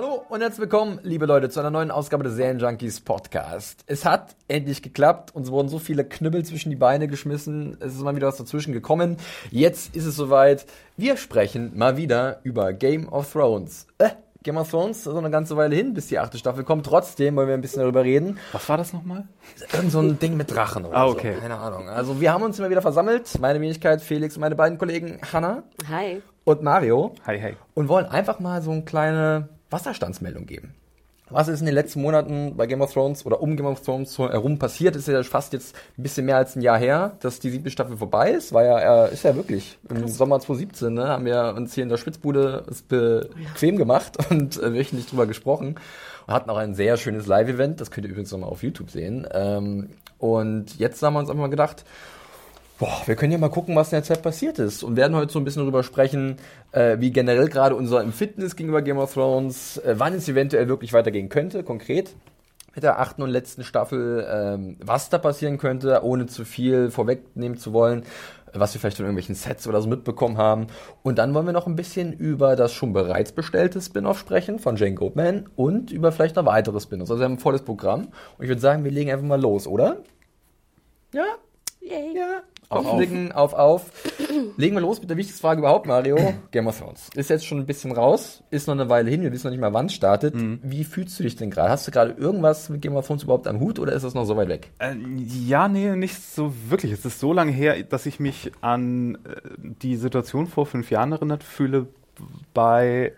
Hallo und herzlich willkommen, liebe Leute, zu einer neuen Ausgabe des Serienjunkies Podcast. Es hat endlich geklappt. Uns wurden so viele Knüppel zwischen die Beine geschmissen. Es ist mal wieder was dazwischen gekommen. Jetzt ist es soweit. Wir sprechen mal wieder über Game of Thrones. Äh, Game of Thrones, so eine ganze Weile hin, bis die achte Staffel kommt. Trotzdem wollen wir ein bisschen darüber reden. Was war das nochmal? Irgend so ein Ding mit Drachen oder Ah, okay. so. Keine Ahnung. Also wir haben uns immer wieder versammelt. Meine Wenigkeit, Felix und meine beiden Kollegen Hanna Hi. und Mario. Hi, hey. und wollen einfach mal so eine kleine Wasserstandsmeldung geben. Was ist in den letzten Monaten bei Game of Thrones oder um Game of Thrones herum passiert? Ist ja fast jetzt ein bisschen mehr als ein Jahr her, dass die siebte Staffel vorbei ist. War ja, äh, ist ja wirklich im Sommer 2017, ne, haben wir uns hier in der Spitzbude es bequem gemacht und äh, wöchentlich drüber gesprochen. Und hatten auch ein sehr schönes Live-Event. Das könnt ihr übrigens nochmal auf YouTube sehen. Ähm, und jetzt haben wir uns einfach mal gedacht, Boah, wir können ja mal gucken, was in der Zeit passiert ist und werden heute so ein bisschen darüber sprechen, äh, wie generell gerade unser Empfinden gegenüber Game of Thrones, äh, wann es eventuell wirklich weitergehen könnte, konkret mit der achten und letzten Staffel, ähm, was da passieren könnte, ohne zu viel vorwegnehmen zu wollen, was wir vielleicht von irgendwelchen Sets oder so mitbekommen haben. Und dann wollen wir noch ein bisschen über das schon bereits bestellte Spin-off sprechen von Jane Goldman und über vielleicht noch weitere Spin-offs. Also wir haben ein volles Programm und ich würde sagen, wir legen einfach mal los, oder? Ja? Yay. Ja. Auf, auf, auf. Legen wir los mit der wichtigsten Frage überhaupt, Mario. Game of Thrones. Ist jetzt schon ein bisschen raus, ist noch eine Weile hin, wir wissen noch nicht mal, wann es startet. Wie fühlst du dich denn gerade? Hast du gerade irgendwas mit Game of Thrones überhaupt am Hut oder ist das noch so weit weg? Äh, ja, nee, nicht so wirklich. Es ist so lange her, dass ich mich an äh, die Situation vor fünf Jahren erinnert fühle bei,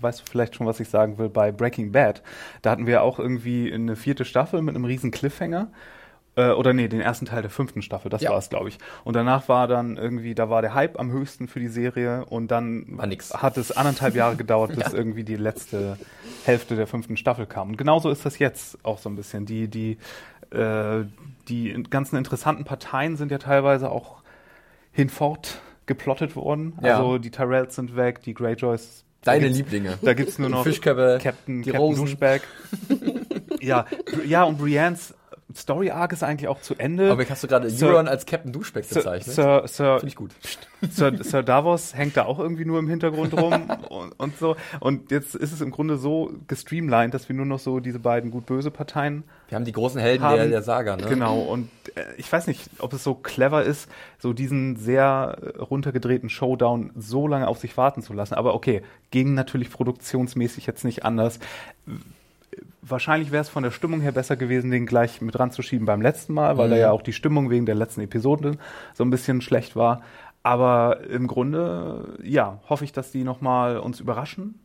weißt du vielleicht schon, was ich sagen will, bei Breaking Bad. Da hatten wir auch irgendwie eine vierte Staffel mit einem riesen Cliffhanger. Äh, oder nee, den ersten Teil der fünften Staffel, das Ja. war es, glaube ich. Und danach war dann irgendwie, da war der Hype am höchsten für die Serie und dann hat es anderthalb Jahre gedauert, bis irgendwie die letzte Hälfte der fünften Staffel kam. Und genauso ist das jetzt auch so ein bisschen. Die, die, äh, die ganzen interessanten Parteien sind ja teilweise auch hinfort geplottet worden. Ja. Also die Tyrells sind weg, die Greyjoys. Deine Lieblinge. Da gibt's nur noch Captain, die Captain Rosen. Ja, ja, und Briennes Story Arc ist eigentlich auch zu Ende. Aber hast du gerade Euron als Captain Duschbeck bezeichnet? Sir, Sir, Finde ich gut. Sir, Sir Davos hängt da auch irgendwie nur im Hintergrund rum und, und so. Und jetzt ist es im Grunde so gestreamlined, dass wir nur noch so diese beiden gut-böse Parteien Wir haben die großen Helden haben. der, der Saga, ne? Genau. Und äh, ich weiß nicht, ob es so clever ist, so diesen sehr äh, runtergedrehten Showdown so lange auf sich warten zu lassen. Aber okay, ging natürlich produktionsmäßig jetzt nicht anders. Wahrscheinlich wäre es von der Stimmung her besser gewesen, den gleich mit ranzuschieben beim letzten Mal, weil da ja auch die Stimmung wegen der letzten Episode so ein bisschen schlecht war. Aber im Grunde, ja, hoffe ich, dass die nochmal uns überraschen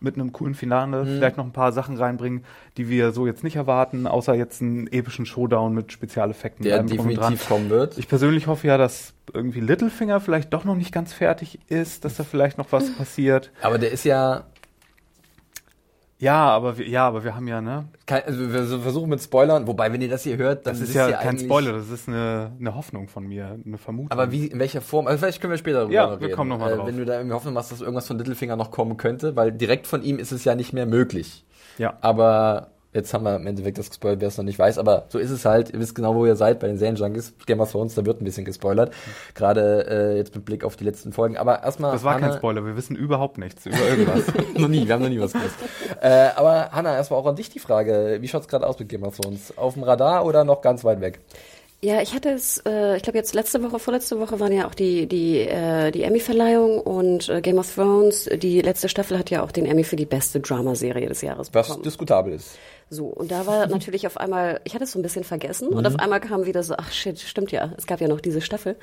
mit einem coolen Finale, vielleicht noch ein paar Sachen reinbringen, die wir so jetzt nicht erwarten, außer jetzt einen epischen Showdown mit Spezialeffekten. Der definitiv kommen wird. Ich persönlich hoffe ja, dass irgendwie Littlefinger vielleicht doch noch nicht ganz fertig ist, dass da vielleicht noch was passiert. Aber der ist ja, Ja, aber wir, ja, aber wir haben ja, ne? kein, also wir versuchen mit Spoilern, wobei, wenn ihr das hier hört, dann Das ist ja ihr kein Spoiler, das ist eine, eine Hoffnung von mir, eine Vermutung. Aber wie, in welcher Form? Also vielleicht können wir später darüber Ja, noch wir reden. kommen noch mal äh, drauf. Wenn du da irgendwie Hoffnung machst, dass irgendwas von Littlefinger noch kommen könnte, weil direkt von ihm ist es ja nicht mehr möglich. Ja. Aber jetzt haben wir im Endeffekt das gespoilert, wer es noch nicht weiß. Aber so ist es halt. Ihr wisst genau, wo ihr seid bei den Serienjunkies. Game of Thrones, da wird ein bisschen gespoilert. Gerade äh, jetzt mit Blick auf die letzten Folgen. Aber erstmal. Das war kein Hanna- Spoiler, wir wissen überhaupt nichts über irgendwas. noch nie, wir haben noch nie was gewusst. äh, aber Hanna, erstmal auch an dich die Frage. Wie schaut's gerade aus mit Game of Thrones? Auf dem Radar oder noch ganz weit weg? Ja, ich hatte es, äh, ich glaube jetzt letzte Woche, vorletzte Woche waren ja auch die die äh, die Emmy-Verleihung und äh, Game of Thrones. Die letzte Staffel hat ja auch den Emmy für die beste Dramaserie des Jahres Was bekommen. diskutabel ist. So und da war natürlich auf einmal, ich hatte es so ein bisschen vergessen und auf einmal kam wieder so, ach shit, stimmt ja, es gab ja noch diese Staffel.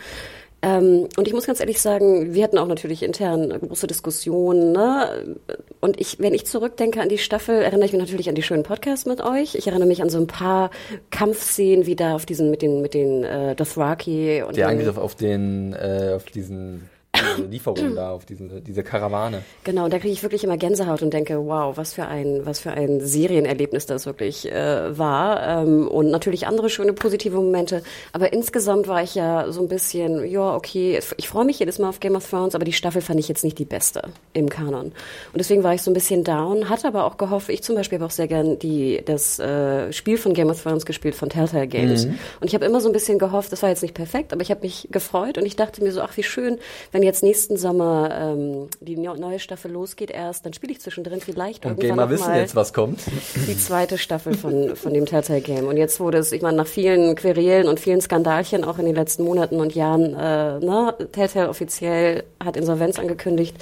Ähm, und ich muss ganz ehrlich sagen, wir hatten auch natürlich intern große Diskussionen. Ne? Und ich, wenn ich zurückdenke an die Staffel, erinnere ich mich natürlich an die schönen Podcasts mit euch. Ich erinnere mich an so ein paar Kampfszenen, wie da auf diesen mit den mit den äh, Dothraki und Der Angriff auf den, äh, auf diesen diese Lieferung da, auf diesen, diese Karawane. Genau, und da kriege ich wirklich immer Gänsehaut und denke, wow, was für ein, was für ein Serienerlebnis das wirklich äh, war. Ähm, und natürlich andere schöne positive Momente. Aber insgesamt war ich ja so ein bisschen, ja, okay, ich freue mich jedes Mal auf Game of Thrones, aber die Staffel fand ich jetzt nicht die beste im Kanon. Und deswegen war ich so ein bisschen down, hatte aber auch gehofft, ich zum Beispiel habe auch sehr gern die, das äh, Spiel von Game of Thrones gespielt, von Telltale Games. Mhm. Und ich habe immer so ein bisschen gehofft, das war jetzt nicht perfekt, aber ich habe mich gefreut und ich dachte mir so, ach, wie schön, wenn jetzt nächsten Sommer ähm, die neue Staffel losgeht erst, dann spiele ich zwischendrin vielleicht und irgendwann Gamer wissen jetzt, was kommt. Die zweite Staffel von, von dem Telltale Game. Und jetzt wurde es, ich meine, nach vielen Querelen und vielen Skandalchen auch in den letzten Monaten und Jahren, äh, ne, Telltale offiziell hat Insolvenz angekündigt.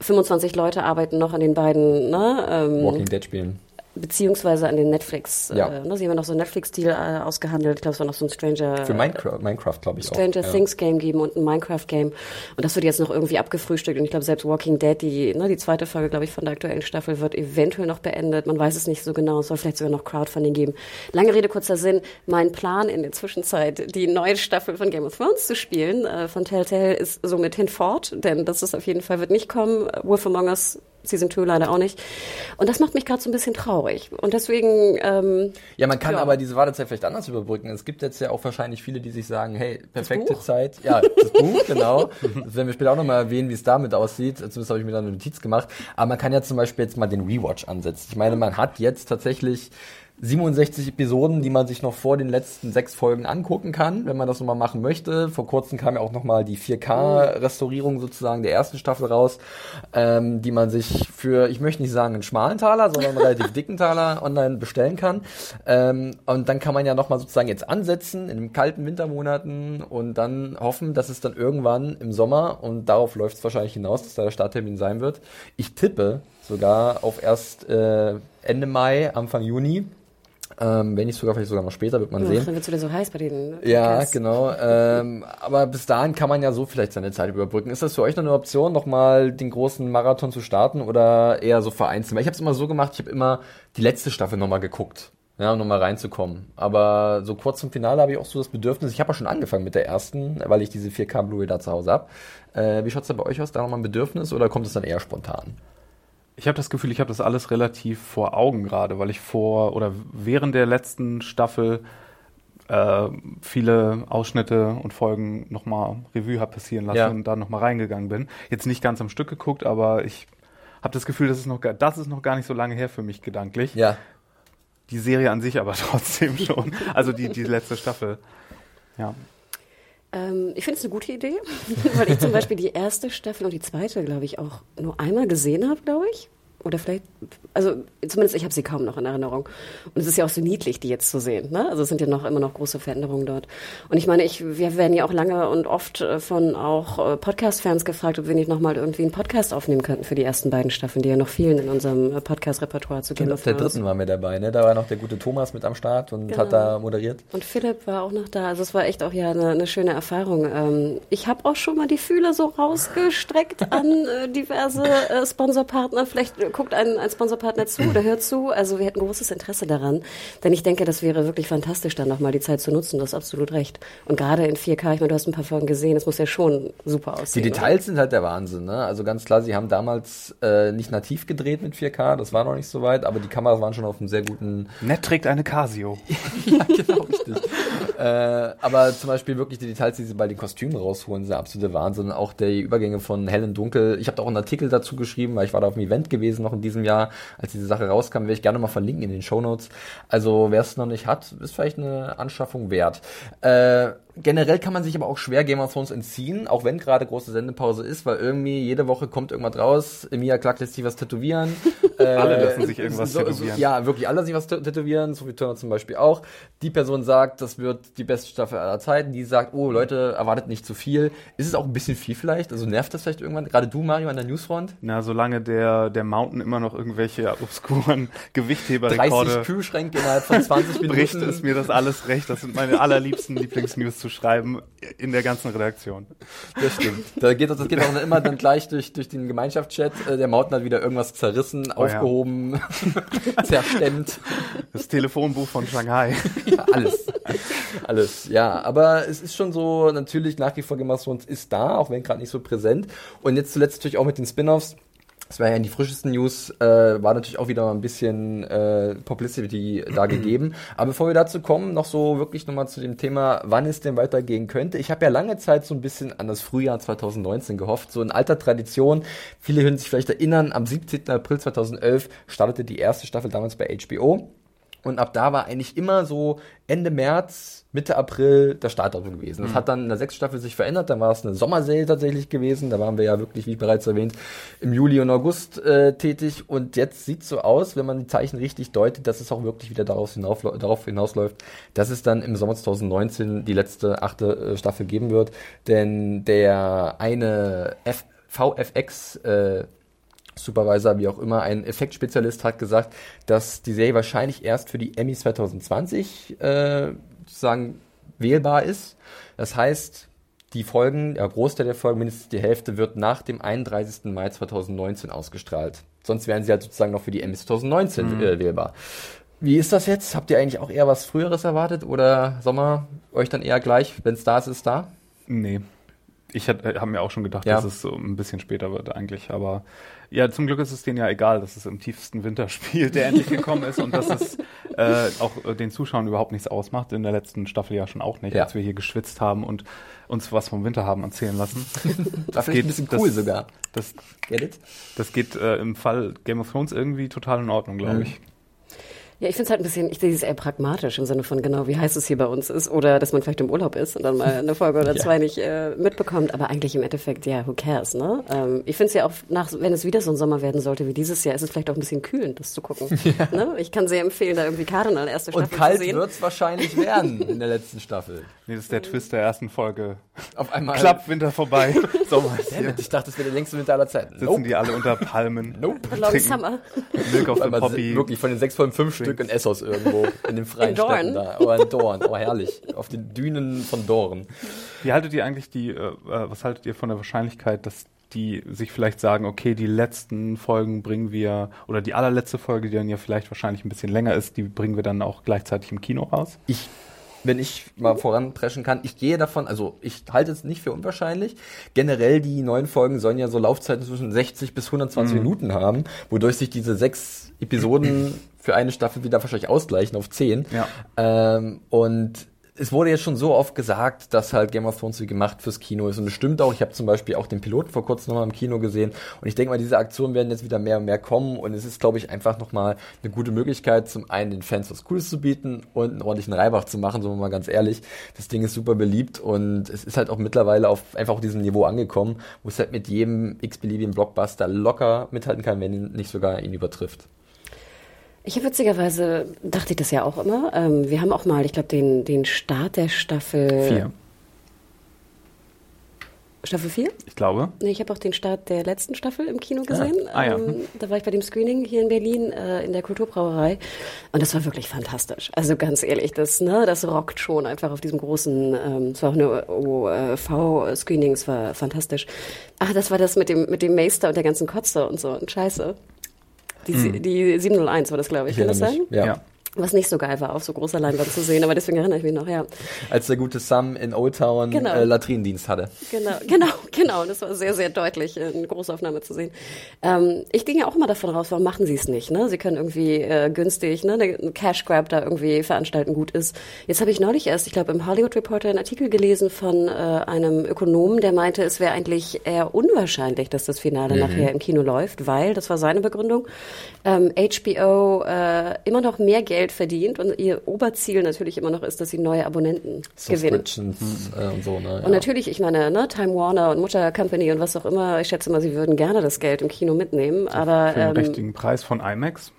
25 Leute arbeiten noch an den beiden ne, ähm, Walking Dead Spielen beziehungsweise an den Netflix. Ja. Äh, ne, sie haben noch so einen Netflix-Deal äh, ausgehandelt. Ich glaube, es war noch so ein Stranger. Für Minecraft, Minecraft glaube ich Stranger auch. Things ja. Game geben und ein Minecraft-Game. Und das wird jetzt noch irgendwie abgefrühstückt. Und ich glaube, selbst Walking Dead, die, ne, die zweite Folge, glaube ich, von der aktuellen Staffel wird eventuell noch beendet. Man weiß es nicht so genau. Es soll vielleicht sogar noch Crowdfunding geben. Lange Rede, kurzer Sinn. Mein Plan in der Zwischenzeit, die neue Staffel von Game of Thrones zu spielen, äh, von Telltale, ist somit hinfort. Denn das ist auf jeden Fall, wird nicht kommen. Wolf Among Us Season 2 leider auch nicht. Und das macht mich gerade so ein bisschen traurig. Und deswegen. Ähm, ja, man kann ja. aber diese Wartezeit vielleicht anders überbrücken. Es gibt jetzt ja auch wahrscheinlich viele, die sich sagen, hey, perfekte Zeit. Ja, das Buch, genau. Das werden wir später auch nochmal erwähnen, wie es damit aussieht. Zumindest habe ich mir da eine Notiz gemacht. Aber man kann ja zum Beispiel jetzt mal den Rewatch ansetzen. Ich meine, man hat jetzt tatsächlich 67 Episoden, die man sich noch vor den letzten sechs Folgen angucken kann, wenn man das nochmal machen möchte. Vor kurzem kam ja auch nochmal die 4K-Restaurierung sozusagen der ersten Staffel raus, ähm, die man sich für, ich möchte nicht sagen einen schmalen Taler, sondern einen relativ dicken Taler online bestellen kann. Ähm, und dann kann man ja nochmal sozusagen jetzt ansetzen in den kalten Wintermonaten und dann hoffen, dass es dann irgendwann im Sommer, und darauf läuft es wahrscheinlich hinaus, dass da der Starttermin sein wird. Ich tippe sogar auf erst äh, Ende Mai, Anfang Juni. Ähm, wenn nicht sogar, vielleicht sogar noch später, wird man ja, sehen. Dann wird es wieder so heiß bei den Podcasts. Ja, genau. ähm, aber bis dahin kann man ja so vielleicht seine Zeit überbrücken. Ist das für euch noch eine Option, nochmal den großen Marathon zu starten oder eher so vereinzelt? Weil ich habe es immer so gemacht, ich habe immer die letzte Staffel nochmal geguckt. Ja, um nochmal reinzukommen. Aber so kurz zum Finale habe ich auch so das Bedürfnis, ich habe ja schon angefangen mit der ersten, weil ich diese 4K Blu-ray da zu Hause habe. Äh, wie schaut's da bei euch aus? Da nochmal ein Bedürfnis oder kommt es dann eher spontan? Ich habe das Gefühl, ich habe das alles relativ vor Augen gerade, weil ich vor oder während der letzten Staffel äh, viele Ausschnitte und Folgen nochmal Revue habe passieren lassen ja. und da nochmal reingegangen bin. Jetzt nicht ganz am Stück geguckt, aber ich habe das Gefühl, das ist, noch, das ist noch gar nicht so lange her für mich gedanklich. Ja. Die Serie an sich aber trotzdem schon. Also die, die letzte Staffel. Ja. Ähm, ich finde es eine gute Idee, weil ich zum Beispiel die erste Staffel und die zweite, glaube ich, auch nur einmal gesehen habe, glaube ich oder vielleicht, also zumindest ich habe sie kaum noch in Erinnerung. Und es ist ja auch so niedlich, die jetzt zu sehen. Ne? Also es sind ja noch immer noch große Veränderungen dort. Und ich meine, ich, wir werden ja auch lange und oft äh, von auch äh, Podcast-Fans gefragt, ob wir nicht nochmal irgendwie einen Podcast aufnehmen könnten für die ersten beiden Staffeln, die ja noch fehlen in unserem äh, Podcast-Repertoire zu gehen. Auf der dritten waren wir dabei, ne? Da war noch der gute Thomas mit am Start und genau. hat da moderiert. Und Philipp war auch noch da. Also es war echt auch ja eine, eine schöne Erfahrung. Ähm, ich habe auch schon mal die Fühler so rausgestreckt an diverse Sponsorpartner. Vielleicht guckt ein, ein Sponsorpartner zu oder hört zu. Also wir hätten großes Interesse daran. Denn ich denke, das wäre wirklich fantastisch, dann nochmal die Zeit zu nutzen. Du hast absolut recht. Und gerade in 4K, ich meine, du hast ein paar Folgen gesehen, es muss ja schon super aussehen. Die Details oder? sind halt der Wahnsinn. Ne? Also ganz klar, sie haben damals äh, nicht nativ gedreht mit 4K, das war noch nicht so weit, aber die Kameras waren schon auf einem sehr guten... Nett trägt eine Casio. ja, genau, richtig. äh, aber zum Beispiel wirklich die Details, die sie bei den Kostümen rausholen, sind der absolute Wahnsinn. Auch die Übergänge von hell und dunkel. Ich habe da auch einen Artikel dazu geschrieben, weil ich war da auf einem Event gewesen noch in diesem Jahr, als diese Sache rauskam, werde ich gerne mal verlinken in den Show Notes. Also wer es noch nicht hat, ist vielleicht eine Anschaffung wert. Äh, generell kann man sich aber auch schwer Game of Thrones entziehen, auch wenn gerade große Sendepause ist, weil irgendwie jede Woche kommt irgendwas raus. Emilia Clark lässt sich was tätowieren. äh, alle lassen sich irgendwas so, tätowieren. So, ja, wirklich alle sich was tätowieren. Sophie Turner zum Beispiel auch. Die Person sagt, das wird die beste Staffel aller Zeiten. Die sagt, oh Leute, erwartet nicht zu viel. Ist es auch ein bisschen viel vielleicht? Also nervt das vielleicht irgendwann? Gerade du, Mario, an der Newsfront? Na, solange der, der Mountain immer noch irgendwelche obskuren Gewichtheberrekorde 30 Kühlschränke innerhalb von 20 Minuten. bricht, ist mir das alles recht. Das sind meine allerliebsten Lieblingsnews zu zu schreiben in der ganzen Redaktion. Das stimmt. Da geht, das geht auch immer dann gleich durch, durch den Gemeinschaftschat. Äh, Der Mauten hat wieder irgendwas zerrissen, Oh ja. aufgehoben, zerstemmt. Das Telefonbuch von Shanghai. Ja, alles. Alles, ja. Aber es ist schon so, natürlich nach wie vor Thrones ist da, auch wenn gerade nicht so präsent. Und jetzt zuletzt natürlich auch mit den Spin-Offs. Das war ja in die frischesten News, äh, war natürlich auch wieder mal ein bisschen äh, Publicity da gegeben. Aber bevor wir dazu kommen, noch so wirklich nochmal zu dem Thema, wann es denn weitergehen könnte. Ich habe ja lange Zeit so ein bisschen an das Frühjahr 2019 gehofft, so in alter Tradition. Viele können sich vielleicht erinnern, am 17. April 2011 startete die erste Staffel damals bei HBO. Und ab da war eigentlich immer so Ende März, Mitte April der Startdatum gewesen. Das hat dann in der sechsten Staffel sich verändert. Dann war es eine Sommerserie tatsächlich gewesen. Da waren wir ja wirklich, wie bereits erwähnt, im Juli und August äh, tätig. Und jetzt sieht so aus, wenn man die Zeichen richtig deutet, dass es auch wirklich wieder darauf, hinauf, darauf hinausläuft, dass es dann im Sommer 2019 die letzte achte äh, Staffel geben wird. Denn der eine F VFX äh, Supervisor, wie auch immer, ein Effektspezialist hat gesagt, dass die Serie wahrscheinlich erst für die Emmy 2020 äh, sozusagen wählbar ist. Das heißt, die Folgen, der Großteil der Folgen, mindestens die Hälfte, wird nach dem 31. Mai 2019 ausgestrahlt. Sonst wären sie halt sozusagen noch für die Emmy 2019 äh, wählbar. Wie ist das jetzt? Habt ihr eigentlich auch eher was Früheres erwartet oder Sommer euch dann eher gleich, wenn es da ist, ist da? Nee. Ich habe mir auch schon gedacht, Ja. dass es so ein bisschen später wird eigentlich, aber ja, zum Glück ist es denen ja egal, dass es im tiefsten Winter spielt, der endlich gekommen ist und dass es äh, auch äh, den Zuschauern überhaupt nichts ausmacht. In der letzten Staffel ja schon auch nicht, Ja. als wir hier geschwitzt haben und uns was vom Winter haben erzählen lassen. War vielleicht ein bisschen cool das, sogar. Das, Get it? das geht äh, im Fall Game of Thrones irgendwie total in Ordnung, glaube Mhm. ich. Ja, ich finde es halt ein bisschen, ich sehe es eher pragmatisch im Sinne von genau, wie heiß es hier bei uns ist oder dass man vielleicht im Urlaub ist und dann mal eine Folge oder Ja. zwei nicht äh, mitbekommt, aber eigentlich im Endeffekt, ja, who cares, ne? Ähm, ich finde es ja auch, nach, wenn es wieder so ein Sommer werden sollte wie dieses Jahr, ist es vielleicht auch ein bisschen kühlend, das zu gucken. Ne? Ich kann sehr empfehlen, da irgendwie Cardinal erste Staffel Und kalt zu sehen. wird es wahrscheinlich werden in der letzten Staffel. Nee, das ist der Twist der ersten Folge. Auf einmal. Klappt Winter vorbei. Sommer ist hier. Ich dachte, das wäre der längste Winter aller Zeiten. Sitzen die alle unter Palmen. Nope. Long Summer. Milk of Auf the Poppy. wirklich von den sechs Folgen fünf Stück in Essos irgendwo, in den freien In Dorn. Städten da. Oh, in Dorn. Oh, herrlich. Auf den Dünen von Dorn. Wie haltet ihr eigentlich die, äh, äh, was haltet ihr von der Wahrscheinlichkeit, dass die sich vielleicht sagen, okay, die letzten Folgen bringen wir, oder die allerletzte Folge, die dann ja vielleicht wahrscheinlich ein bisschen länger ist, die bringen wir dann auch gleichzeitig im Kino raus? Ich, wenn ich mal voranpreschen kann, ich gehe davon, also ich halte es nicht für unwahrscheinlich. Generell die neuen Folgen sollen ja so Laufzeiten zwischen 60 bis 120 Minuten haben, wodurch sich diese sechs Episoden für eine Staffel wieder wahrscheinlich ausgleichen auf zehn. Ja. Ähm, und es wurde jetzt schon so oft gesagt, dass halt Game of Thrones wie gemacht fürs Kino ist. Und es stimmt auch. Ich habe zum Beispiel auch den Piloten vor kurzem nochmal im Kino gesehen. Und ich denke mal, diese Aktionen werden jetzt wieder mehr und mehr kommen. Und es ist, glaube ich, einfach nochmal eine gute Möglichkeit, zum einen den Fans was Cooles zu bieten und einen ordentlichen Reibach zu machen, sagen wir mal ganz ehrlich. Das Ding ist super beliebt und es ist halt auch mittlerweile auf einfach auf diesem Niveau angekommen, wo es halt mit jedem x-beliebigen Blockbuster locker mithalten kann, wenn ihn nicht sogar ihn übertrifft. Ich habe witzigerweise, dachte ich das ja auch immer, ähm, wir haben auch mal, ich glaube, den, den Start der Staffel... Vier. Staffel 4? Ich glaube. Nee, ich habe auch den Start der letzten Staffel im Kino gesehen. ah ja. Ähm, da war ich bei dem Screening hier in Berlin äh, in der Kulturbrauerei und das war wirklich fantastisch. Also ganz ehrlich, das ne, das rockt schon einfach auf diesem großen. Ähm, es war auch eine OV-Screening, es war fantastisch. Ach, das war das mit dem mit dem Meister und der ganzen Kotze und so und Scheiße. Die, Hm. die 701 war das, glaube ich. Kann das sein? Ja. Ja. Was nicht so geil war, auf so großer Leinwand zu sehen, aber deswegen erinnere ich mich noch, ja. Als der gute Sam in Old Town Genau. äh, Latrinendienst hatte. Genau, genau, genau. Das war sehr, sehr deutlich, eine Großaufnahme zu sehen. Ähm, ich ging ja auch immer davon raus, warum machen sie es nicht? Ne? Sie können irgendwie äh, günstig ne, einen Cash Grab da irgendwie veranstalten, gut ist. Jetzt habe ich neulich erst, ich glaube, im Hollywood Reporter einen Artikel gelesen von äh, einem Ökonomen, der meinte, es wäre eigentlich eher unwahrscheinlich, dass das Finale nachher im Kino läuft, weil, das war seine Begründung, ähm, HBO äh, immer noch mehr Geld verdient und ihr Oberziel natürlich immer noch ist, dass sie neue Abonnenten gewinnen. Äh, und so, ne? Und natürlich, ich meine, ne, Time Warner und Mutter Company und was auch immer, ich schätze mal, sie würden gerne das Geld im Kino mitnehmen, aber Für den ähm, richtigen Preis von IMAX.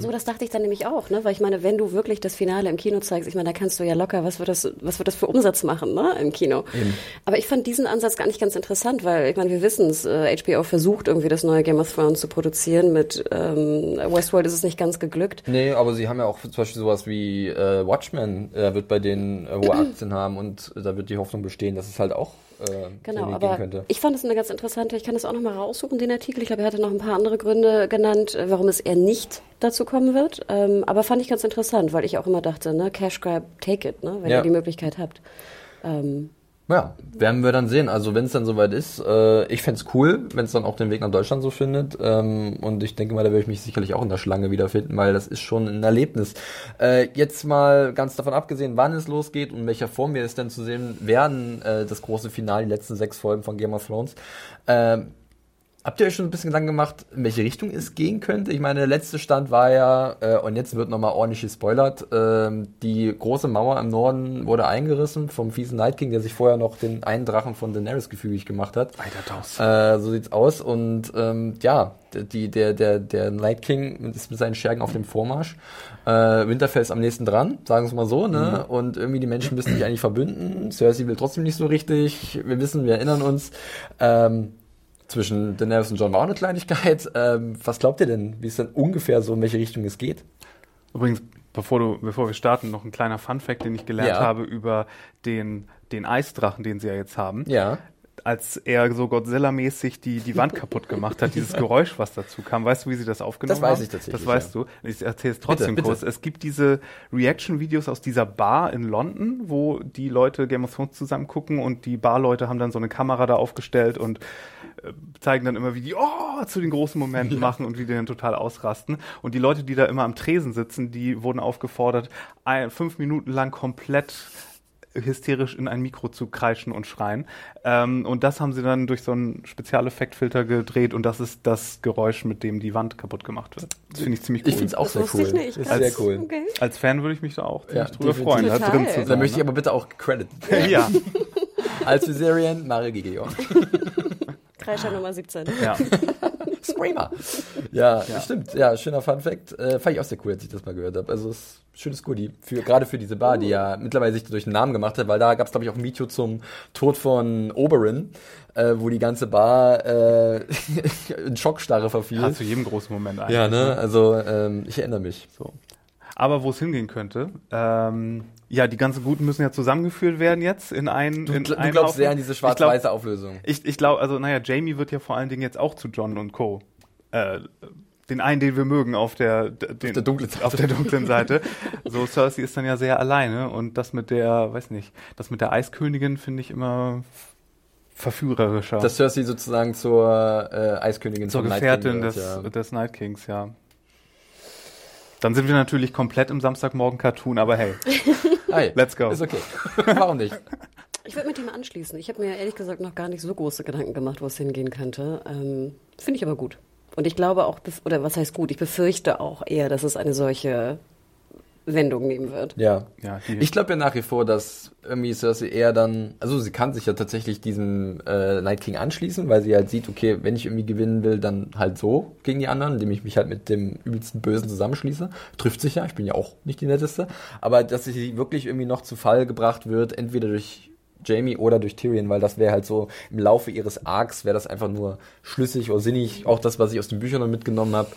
So, das dachte ich dann nämlich auch, ne? Weil ich meine, wenn du wirklich das Finale im Kino zeigst, ich meine, da kannst du ja locker, was wird das, was wird das für Umsatz machen, ne? Im Kino. Eben. Aber ich fand diesen Ansatz gar nicht ganz interessant, weil ich meine, wir wissen es, äh, HBO versucht irgendwie das neue Game of Thrones zu produzieren. Mit ähm, Westworld ist es nicht ganz geglückt. Nee, aber sie haben ja auch zum Beispiel sowas wie äh, Watchmen, äh, wird bei denen äh, hohe Aktien haben und da wird die Hoffnung bestehen, dass es halt auch äh, genau, aber ich fand es eine ganz interessante, ich kann das auch nochmal raussuchen, den Artikel. Ich glaube, er hatte noch ein paar andere Gründe genannt, äh, warum es eher nicht dazu kommen wird. Ähm, aber fand ich ganz interessant, weil ich auch immer dachte, ne, Cash Grab, take it, ne, wenn ja. ihr die Möglichkeit habt. Ähm, ja, werden wir dann sehen. Also wenn es dann soweit ist, äh, ich fände cool, wenn es dann auch den Weg nach Deutschland so findet. Ähm, und ich denke mal, da werde ich mich sicherlich auch in der Schlange wiederfinden, weil das ist schon ein Erlebnis. Äh, jetzt mal ganz davon abgesehen, wann es losgeht und in welcher Form wir es denn zu sehen werden, äh, das große Finale, die letzten sechs Folgen von Game of Thrones. Äh, Habt ihr euch schon ein bisschen Gedanken gemacht, in welche Richtung es gehen könnte? Ich meine, der letzte Stand war ja, äh, und jetzt wird nochmal ordentlich gespoilert, äh, die große Mauer im Norden wurde eingerissen vom fiesen Night King, der sich vorher noch den einen Drachen von Daenerys gefügig gemacht hat. Weiter Äh, so sieht's aus. Und ähm, ja, die, der, der, der Night King ist mit seinen Schergen auf dem Vormarsch. Äh, Winterfell ist am nächsten dran, sagen wir es mal so, ne? Mhm. Und irgendwie die Menschen müssen sich eigentlich verbünden. Cersei will trotzdem nicht so richtig. Wir wissen, wir erinnern uns. Ähm, zwischen Daenerys und John war auch eine Kleinigkeit. Ähm, was glaubt ihr denn, wie es dann ungefähr so, in welche Richtung es geht? Übrigens, bevor, du, bevor wir starten, noch ein kleiner Fun-Fact, den ich gelernt ja. habe über den, den Eisdrachen, den sie ja jetzt haben. Ja als er so Godzilla-mäßig die, die Wand kaputt gemacht hat, dieses Geräusch, was dazu kam. Weißt du, wie sie das aufgenommen haben? Das weiß ich tatsächlich. Das weißt ja. du. Ich erzähle es trotzdem bitte, kurz. Bitte. Es gibt diese Reaction-Videos aus dieser Bar in London, wo die Leute Game of Thrones zusammen gucken und die Barleute haben dann so eine Kamera da aufgestellt und äh, zeigen dann immer, wie die oh, zu den großen Momenten machen und wie die dann total ausrasten. Und die Leute, die da immer am Tresen sitzen, die wurden aufgefordert, ein, fünf Minuten lang komplett hysterisch in ein Mikro zu kreischen und schreien. Ähm, und das haben sie dann durch so einen Spezialeffektfilter gedreht und das ist das Geräusch, mit dem die Wand kaputt gemacht wird. Das finde ich ziemlich cool. Ich finde es auch das sehr cool. Ich nicht. Als, sehr cool. Okay. Als Fan würde ich mich da auch ziemlich ja, drüber freuen, da drin zu sein. Da möchte ich ne? aber bitte auch Credit. ja. als Viserion, Mario Gideon. Kreischer Nummer 17. Ja. Screamer. Ja, ja, stimmt. Ja, schöner Fun Fact. Äh, fand ich auch sehr cool, als ich das mal gehört habe. Also, es ist ein schönes Goodie. Für, gerade für diese Bar, die ja mittlerweile sich durch den Namen gemacht hat, weil da gab es, glaube ich, auch ein Video zum Tod von Oberyn, äh, wo die ganze Bar äh, in Schockstarre verfiel. Ja, zu jedem großen Moment eigentlich. Ja, ne? Also, ähm, ich erinnere mich. So. Aber wo es hingehen könnte, ähm, ja, die ganzen Guten müssen ja zusammengeführt werden jetzt in einen. Du, in du glaubst Haufen. sehr an diese schwarz-weiße Auflösung. Ich, ich glaube, also naja, Jamie wird ja vor allen Dingen jetzt auch zu John und Co. Äh, den einen, den wir mögen, auf der, den, auf der dunklen Seite. Auf der dunklen Seite. so, Cersei ist dann ja sehr alleine und das mit der, weiß nicht, das mit der Eiskönigin finde ich immer verführerischer. Dass Cersei sozusagen zur äh, Eiskönigin zur Gefährtin des, ja. des Night Kings, ja. Dann sind wir natürlich komplett im Samstagmorgen-Cartoon, aber hey. Hi, let's go. Ist okay. Warum nicht? Ich würde mit dem anschließen. Ich habe mir ehrlich gesagt noch gar nicht so große Gedanken gemacht, wo es hingehen könnte. Ähm, Finde ich aber gut. Und ich glaube auch, oder was heißt gut, ich befürchte auch eher, dass es eine solche Wendung nehmen wird. Ja. ja ich glaube ja nach wie vor, dass irgendwie Cersei eher dann, also sie kann sich ja tatsächlich diesem äh, Night King anschließen, weil sie halt sieht, okay, wenn ich irgendwie gewinnen will, dann halt so gegen die anderen, indem ich mich halt mit dem übelsten Bösen zusammenschließe. Trifft sich ja, ich bin ja auch nicht die netteste, aber dass sie wirklich irgendwie noch zu Fall gebracht wird, entweder durch Jamie oder durch Tyrion, weil das wäre halt so im Laufe ihres Arcs wäre das einfach nur schlüssig oder sinnig. Auch das, was ich aus den Büchern noch mitgenommen habe.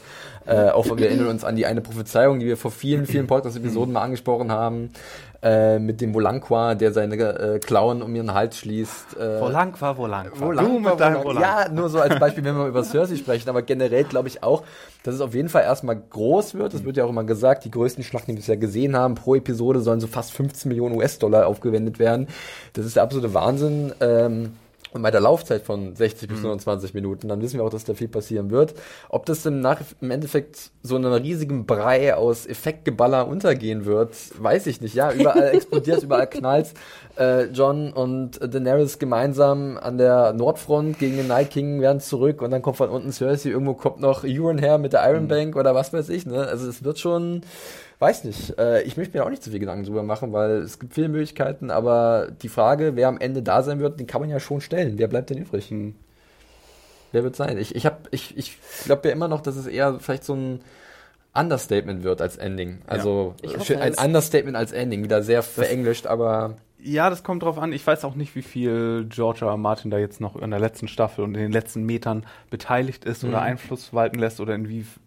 Äh, auch wir erinnern uns an die eine Prophezeiung, die wir vor vielen, vielen Podcast-Episoden mal angesprochen haben, äh, mit dem Volanqua, der seine äh, Klauen um ihren Hals schließt. Äh, Volanqua, Volanqua. Volanqua, du mit deinem Volanqua. Ja, nur so als Beispiel, wenn wir über Cersei sprechen, aber generell glaube ich auch, dass es auf jeden Fall erstmal groß wird. Es wird ja auch immer gesagt, die größten Schlachten, die wir bisher gesehen haben, pro Episode sollen so fast 15 Millionen US-Dollar aufgewendet werden. Das ist der absolute Wahnsinn. Ähm, und bei der Laufzeit von 60 bis 29 mhm. Minuten, dann wissen wir auch, dass da viel passieren wird. Ob das im, Nach im Endeffekt so in einem riesigen Brei aus Effektgeballer untergehen wird, weiß ich nicht. Ja, überall explodiert, überall knallt. Äh, John und Daenerys gemeinsam an der Nordfront gegen den Night King werden zurück und dann kommt von unten Cersei, irgendwo kommt noch Euron her mit der Iron mhm. Bank oder was weiß ich. Ne? Also es wird schon weiß nicht. Äh, ich möchte mir auch nicht zu viel Gedanken drüber machen, weil es gibt viele Möglichkeiten, aber die Frage, wer am Ende da sein wird, den kann man ja schon stellen. Wer bleibt denn übrig? Hm. Wer wird sein? Ich, ich, ich, ich glaube ja immer noch, dass es eher vielleicht so ein Understatement wird als Ending. Also Ich hoffe ein. Understatement als Ending. Wieder sehr verenglischt, aber Ja, das kommt drauf an. Ich weiß auch nicht, wie viel. R. Martin da jetzt noch in der letzten Staffel und in den letzten Metern beteiligt ist Mhm. oder Einfluss walten lässt oder inwiefern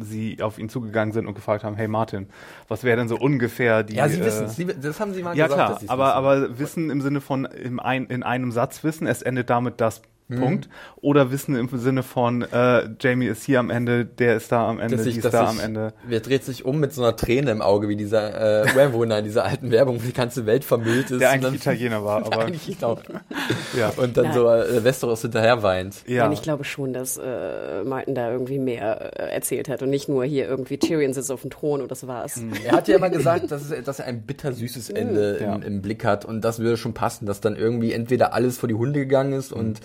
sie auf ihn zugegangen sind und gefragt haben, hey Martin, was wäre denn so ungefähr die... ja, sie äh, wissen es. Das haben sie mal Ja gesagt. klar, dass sie's aber, wissen. aber Wissen im Sinne von im ein, in einem Satz wissen, es endet damit das Mhm. Punkt. Oder Wissen im Sinne von äh, Jamie ist hier am Ende, der ist da am Ende, dass die sich, ist da sich, am Ende. Wer dreht sich um mit so einer Träne im Auge, wie dieser äh, Werbewohner in dieser alten Werbung, wo die ganze Welt vermüllt ist. Der und eigentlich dann- Italiener war, aber eigentlich ich glaub, ja. Und dann Nein. so äh, Westeros hinterher weint. ja. Nein, ich glaube schon, dass äh, Martin da irgendwie mehr äh, erzählt hat und nicht nur hier irgendwie Tyrion sitzt auf dem Thron und das war's. Er hat ja immer gesagt, dass, es, dass er ein bittersüßes Ende Ja. im, im Blick hat und das würde schon passen, dass dann irgendwie entweder alles vor die Hunde gegangen ist und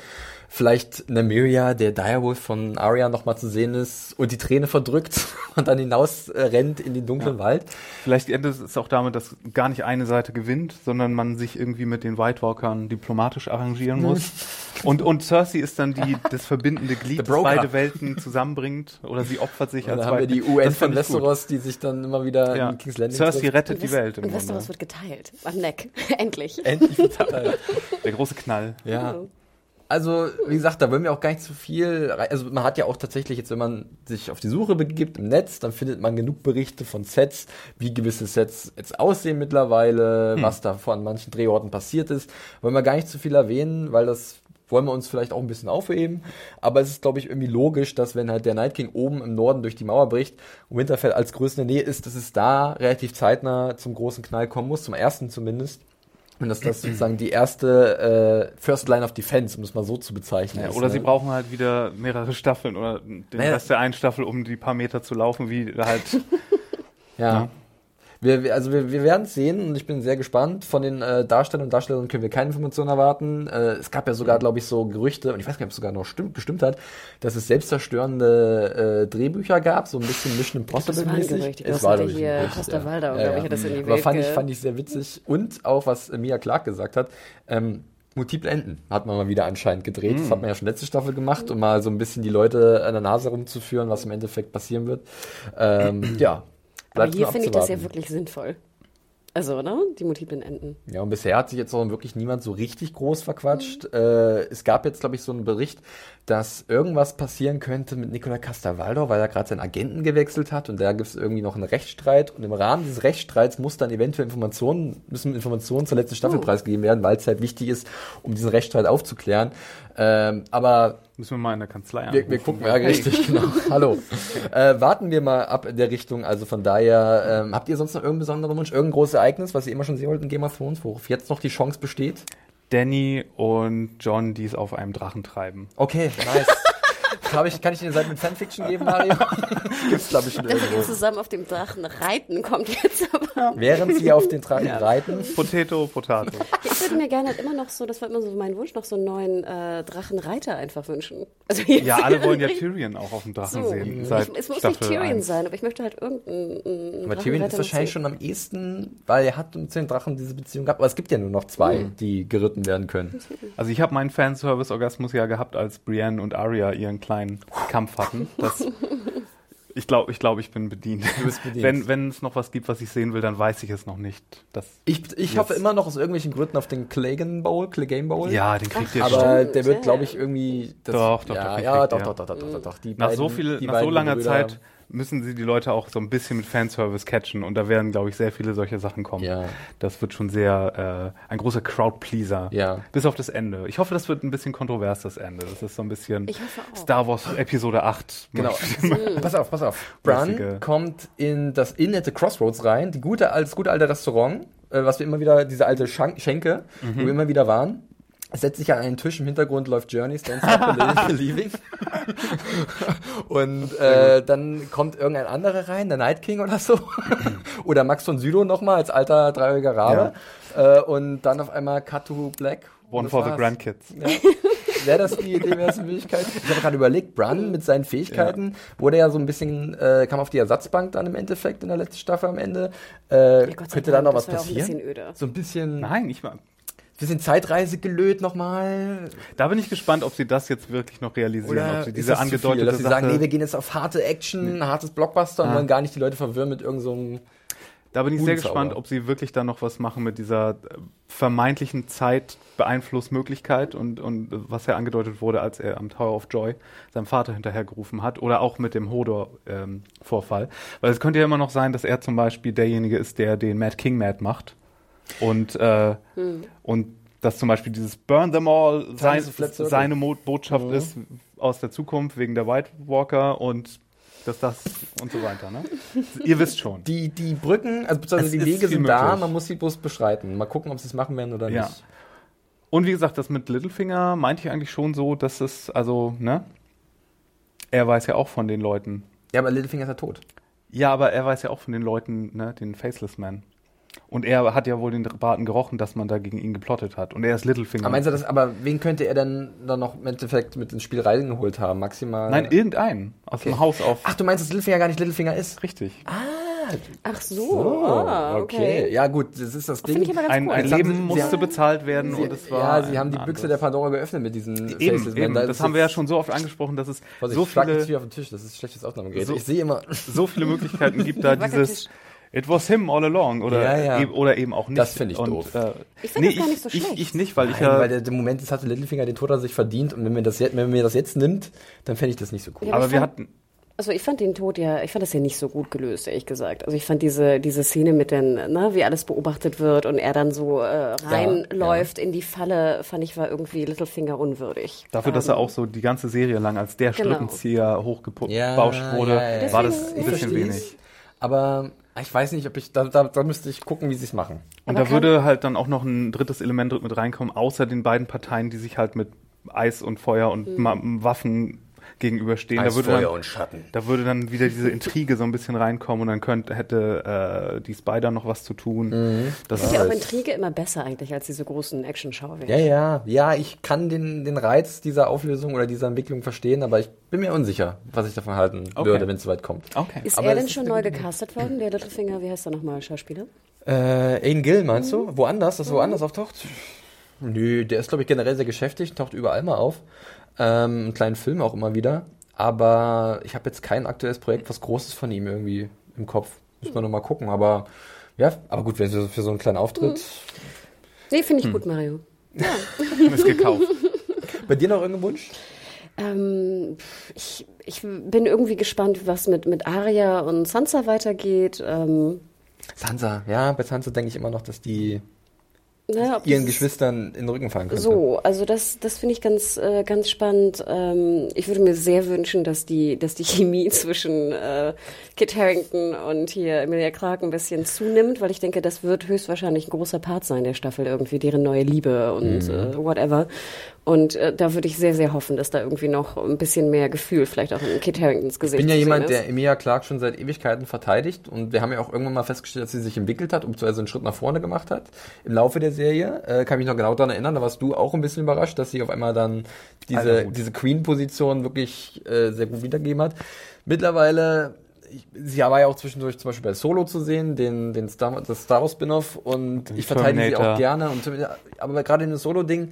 vielleicht Nymeria, der Direwolf von Arya nochmal zu sehen ist und die Träne verdrückt und dann hinaus äh, rennt in den dunklen Wald. Vielleicht endet es auch damit, dass gar nicht eine Seite gewinnt, sondern man sich irgendwie mit den White Walkern diplomatisch arrangieren muss. und, und Cersei ist dann die, das verbindende Glied, das beide Welten zusammenbringt. Oder sie opfert sich Und als dann haben wir die UN von. Westeros, die sich dann immer wieder Ja. in King's Landing Cersei trifft. rettet die Welt im und Grunde. Westeros wird geteilt. Am Neck. Endlich. Endlich verteilt. Der große Knall. Ja. Also, wie gesagt, da wollen wir auch gar nicht zu viel. Also, man hat ja auch tatsächlich jetzt, wenn man sich auf die Suche begibt im Netz, dann findet man genug Berichte von Sets, wie gewisse Sets jetzt aussehen mittlerweile, was da vor an manchen Drehorten passiert ist. Wollen wir gar nicht zu viel erwähnen, weil das wollen wir uns vielleicht auch ein bisschen aufheben. Aber es ist, glaube ich, irgendwie logisch, dass wenn halt der Night King oben im Norden durch die Mauer bricht und Winterfell als größte Nähe ist, dass es da relativ zeitnah zum großen Knall kommen muss, zum ersten zumindest. Und dass das sozusagen die erste äh, First Line of Defense, um es mal so zu bezeichnen. Ja, ist, oder ne? sie brauchen halt wieder mehrere Staffeln oder den Naja. Rest der einen Staffel, um die paar Meter zu laufen, wie halt. Ja. Ja. Wir, wir, also wir, wir werden es sehen und ich bin sehr gespannt. Von den äh, Darstellern und Darstellern können wir keine Informationen erwarten. Äh, es gab ja sogar, glaube ich, so Gerüchte, und ich weiß gar nicht, ob es sogar noch stimmt, gestimmt hat, dass es selbstzerstörende äh, Drehbücher gab, so ein bisschen Mission Impossible Das war ein mäßig. Gerücht. Es Das war, ein hier Costa Waldau, glaub ich, hat das in die Aber Welt fand ich, fand ich sehr witzig. Und auch, was Mia Clark gesagt hat, ähm, Multiple Enden hat man mal wieder anscheinend gedreht. Hm. Das hat man ja schon letzte Staffel gemacht, um mal so ein bisschen die Leute an der Nase rumzuführen, was im Endeffekt passieren wird. Ähm, ja. Aber bleibt hier nur finde ich das ja wirklich sinnvoll. Also, oder? Die multiplen Enden. Ja, und bisher hat sich jetzt auch wirklich niemand so richtig groß verquatscht. Äh, es gab jetzt, glaube ich, so einen Bericht, dass irgendwas passieren könnte mit Nicola Castavaldo, weil er gerade seinen Agenten gewechselt hat und da gibt es irgendwie noch einen Rechtsstreit und im Rahmen dieses Rechtsstreits muss dann eventuell Informationen, müssen Informationen zur letzten Staffel Oh. preisgegeben werden, weil es halt wichtig ist, um diesen Rechtsstreit aufzuklären. Ähm, aber Müssen wir mal in der Kanzlei wir, anrufen. wir gucken, ja, richtig, genau. Hallo. Äh, warten wir mal ab in der Richtung. Also von daher, ähm, habt ihr sonst noch irgendeinen besonderen Wunsch, irgendein großes Ereignis, was ihr immer schon sehen wollt in Game of Thrones, worauf jetzt noch die Chance besteht? Danny und John, die es auf einem Drachen treiben. Okay, nice. Hab ich, kann ich dir eine Seite mit Fanfiction geben, Mario? Gibt's, glaube ich, schon Dass wir irgendwo. zusammen auf dem Drachen reiten, kommt jetzt aber. Während sie auf den Drachen reiten. Potato, Potato. Ich würde mir gerne halt immer noch so, das war immer so mein Wunsch, noch so einen neuen äh, Drachenreiter einfach wünschen. Also jetzt Ja, alle wollen ja Tyrion auch auf dem Drachen so. sehen. Ich, Seit es muss Staffel nicht Tyrion 1. sein, aber ich möchte halt irgendeinen einen Aber Tyrion ist wahrscheinlich schon am ehesten, weil er hat mit den Drachen diese Beziehung gehabt. Aber es gibt ja nur noch zwei, die geritten werden können. Also ich habe meinen Fanservice-Orgasmus ja gehabt, als Brienne und Arya ihren kleinen Kampf hatten. Das, ich glaube, ich, glaub, ich bin bedient. Du bist bedient. Wenn, wenn es noch was gibt, was ich sehen will, dann weiß ich es noch nicht. Das, Ich, ich hoffe immer noch aus irgendwelchen Gründen auf den Clegane Bowl, Clegane Bowl. ja, den kriegt ihr Aber schon. Stimmt, der wird, glaube ich, irgendwie. Das, Doch, doch, ja, doch, ja, kriegt doch, doch, doch, doch, doch, doch, doch. Die Nach beiden- so viel, die nach so langer Brüder- Zeit müssen sie die Leute auch so ein bisschen mit Fanservice catchen und da werden, glaube ich, sehr viele solche Sachen kommen. Ja. Das wird schon sehr äh, ein großer Crowd-Pleaser. Ja. Bis auf das Ende. Ich hoffe, das wird ein bisschen kontrovers, das Ende. Das ist so ein bisschen Ich hoffe auch. Star Wars Episode 8. Genau. Mhm. pass auf, pass auf. Bran kommt in das Inn at the Crossroads rein, die gute, das gute alte Restaurant, äh, was wir immer wieder, diese alte Schank Schenke, wo wir immer wieder waren. Es setzt sich an einen Tisch, im Hintergrund läuft Journey, Stand Up Believing. Und äh, dann kommt irgendein anderer rein, der Night King oder so. oder Max von Südow nochmal als alter dreijähriger Rabe. Äh, und dann auf einmal Cut to Black. One for the war's. Grandkids. Ja. Wäre das die Idee, wäre eine Möglichkeit? Ich habe gerade überlegt, Brun mit seinen Fähigkeiten wurde ja so ein bisschen, äh, kam auf die Ersatzbank dann im Endeffekt in der letzten Staffel am Ende. Äh, Ja, könnte da noch was war ja ein passieren? bisschen öder. So ein bisschen. Nein, ich mal. Bisschen Zeitreise gelöt nochmal. Da bin ich gespannt, ob sie das jetzt wirklich noch realisieren, ob sie diese angedeutete viel, dass sie Sache, sagen, nee, wir gehen jetzt auf harte Action, hartes Blockbuster und Ja. wollen gar nicht die Leute verwirren mit irgendeinem so Da bin ich sehr gespannt, ob sie wirklich dann noch was machen mit dieser äh, vermeintlichen Zeitbeeinflussmöglichkeit und, und was ja angedeutet wurde, als er am Tower of Joy seinem Vater hinterhergerufen hat oder auch mit dem Hodor-Vorfall. Weil es könnte ja immer noch sein, dass er zum Beispiel derjenige ist, der den Mad King mad macht und, äh, und dass zum Beispiel dieses Burn them all sein, seine Mo Botschaft ist aus der Zukunft wegen der White Walker und dass das und so weiter. Ne? Ihr wisst schon. Die, die Brücken, also beziehungsweise Es die Wege sind da, möglich. man muss sie bloß beschreiten. Mal gucken, ob sie es machen werden oder Ja. nicht. Und wie gesagt, das mit Littlefinger meinte ich eigentlich schon so, dass es, also, ne? Er weiß ja auch von den Leuten. Ja, aber Littlefinger ist ja tot. Ja, aber er weiß ja auch von den Leuten, ne, den Faceless Man. Und er hat ja wohl den Braten gerochen, dass man da gegen ihn geplottet hat. Und er ist Littlefinger. Aber meinst du das, aber wen könnte er denn dann noch im Endeffekt mit ins Spiel reingeholt haben? Maximal. Nein, irgendeinen. Aus Okay. dem Haus auf. Ach, du meinst, dass Littlefinger gar nicht Littlefinger ist? Richtig. Ach so, Oh, ah, okay. Ja, gut, das ist das Ding. Ich aber ganz Ein, cool. ein Leben sie- musste haben- bezahlt werden Sie, und es war. ja, sie haben die Büchse der. Pandora geöffnet mit diesen Eben, Faces. eben. Da Das haben wir ja schon so oft angesprochen, dass es Vorsicht, so ich viele, hier auf den Tisch, das ist schlechtes Aufnahmegerät. So- ich sehe immer, so viele Möglichkeiten gibt, da dieses It was him all along oder, Ja, ja. Eben, oder eben auch nicht. Das finde ich Und, doof. Äh, Ich finde das gar nicht so ich, schlecht. Ich nicht, weil ich Nein, ja. weil der, der Moment, das hatte Littlefinger den Tod an sich verdient und wenn mir das, jetzt, wenn mir das jetzt nimmt, dann fände ich das nicht so cool. Ja, aber ich wir hatten. Also ich fand den Tod ja, ich fand das ja nicht so gut gelöst, ehrlich gesagt. Also ich fand diese, diese Szene mit den, ne, wie alles beobachtet wird und er dann so äh, reinläuft in die Falle, fand ich war irgendwie Littlefinger unwürdig. Dafür, dass er auch so die ganze Serie lang als der Genau. Strippenzieher hochgebauscht wurde, ja, ja, ja. war das ein Ich bisschen wenig. Aber ich weiß nicht, ob ich, da, da, da müsste ich gucken, wie sie es machen. Und Aber da würde halt dann auch noch ein drittes Element mit reinkommen, außer den beiden Parteien, die sich halt mit Eis und Feuer und Mhm. Waffen gegenüberstehen. Eis, da würde Feuer dann, und Schatten. Da würde dann wieder diese Intrige so ein bisschen reinkommen und dann könnte, hätte äh, die Spider noch was zu tun. Mhm. Das finde ja auch weiß. Intrige immer besser eigentlich als diese großen Action-Schauwerte. Ja, ja, ja, ich kann den, den Reiz dieser Auflösung oder dieser Entwicklung verstehen, aber ich bin mir unsicher, was ich davon halten Okay. würde, wenn es soweit kommt. Okay. Ist Aber er denn ist schon neu gecastet worden, der Littlefinger, wie heißt er nochmal, Schauspieler? Äh, Aiden Gill, meinst du? Woanders, dass er woanders auftaucht? Nö, der ist, glaube ich, generell sehr geschäftig, taucht überall mal auf. Ähm, einen kleinen Film auch immer wieder. Aber ich habe jetzt kein aktuelles Projekt, was Großes von ihm irgendwie im Kopf. Muss man noch mal gucken. Aber ja, aber gut, wenn für, für so einen kleinen Auftritt. Nee, finde ich Hm. gut, Mario. ist gekauft. Bei dir noch irgendein Wunsch? Ähm, ich, ich bin irgendwie gespannt, was mit, mit Arya und Sansa weitergeht. Ähm, Sansa, ja, bei Sansa denke ich immer noch, dass die naja, ihren Geschwistern in den Rücken fallen könnte. So, also das, das finde ich ganz, äh, ganz spannend. Ähm, ich würde mir sehr wünschen, dass die, dass die Chemie zwischen äh, Kit Harington und hier Emilia Clarke ein bisschen zunimmt, weil ich denke, das wird höchstwahrscheinlich ein großer Part sein der Staffel irgendwie, deren neue Liebe und Mhm. äh, whatever. Und äh, da würde ich sehr, sehr hoffen, dass da irgendwie noch ein bisschen mehr Gefühl vielleicht auch in Kit Haringtons Gesicht Ich bin ja jemand, ist. der Emilia Clarke schon seit Ewigkeiten verteidigt und wir haben ja auch irgendwann mal festgestellt, dass sie sich entwickelt hat, beziehungsweise einen Schritt nach vorne gemacht hat im Laufe der Serie. Äh, kann mich noch genau daran erinnern, da warst du auch ein bisschen überrascht, dass sie auf einmal dann diese, diese Queen-Position wirklich äh, sehr gut wiedergegeben hat. Mittlerweile, sie war ja auch zwischendurch zum Beispiel bei Solo zu sehen, den, den Star, das Star Wars Spin-off und ich verteidige sie auch gerne. Und, aber gerade in dem Solo-Ding,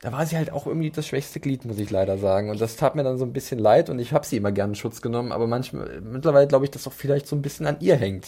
da war sie halt auch irgendwie das schwächste Glied, muss ich leider sagen. Und das tat mir dann so ein bisschen leid und ich habe sie immer gerne in Schutz genommen, aber manchmal, mittlerweile glaube ich, dass auch vielleicht so ein bisschen an ihr hängt.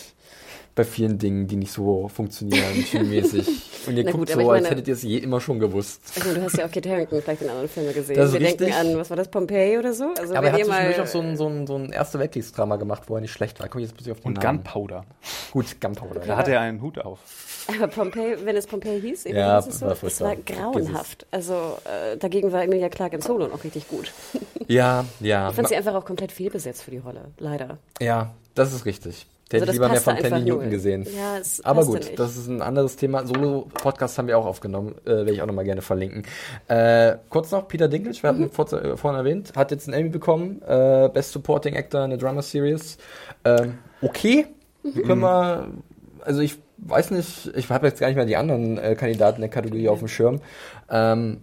Bei vielen Dingen, die nicht so funktionieren, filmmäßig. Und ihr Na guckt gut, so, ich als meine- hättet ihr es je immer schon gewusst. Also, du hast ja auch Kit Harington vielleicht in anderen Filmen gesehen. Das ist Wir denken richtig. an, was war das, Pompeii oder so? Also, aber er hat zwischendurch auch so ein, so ein, so ein Erste Weltkriegsdrama gemacht, wo er nicht schlecht war. Komm jetzt plötzlich auf den Und Namen. Gunpowder. Gut, Gunpowder. Da hatte er einen Hut auf. Aber Pompeii, wenn es Pompeii hieß, eben Ja, es so, war das furchtbar. war grauenhaft. Also äh, dagegen war Emilia Clarke in Solo noch richtig gut. Ja, ja. Ich fand sie einfach auch komplett fehlbesetzt für die Rolle, leider. Ja, das ist richtig. Der Also hätte ich lieber mehr von einfach Newton gesehen. Ja, Aber gut, nicht. das ist ein anderes Thema. Solo-Podcast haben wir auch aufgenommen, äh, werde ich auch nochmal gerne verlinken. Äh, kurz noch, Peter Dinklage, wir Mhm. hatten vor, äh, vorhin erwähnt, hat jetzt einen Emmy bekommen, äh, Best Supporting Actor in a Drama Series. Ähm, okay, Mhm. können wir, also ich weiß nicht, ich habe jetzt gar nicht mehr die anderen äh, Kandidaten der Kategorie auf dem Schirm. Ähm,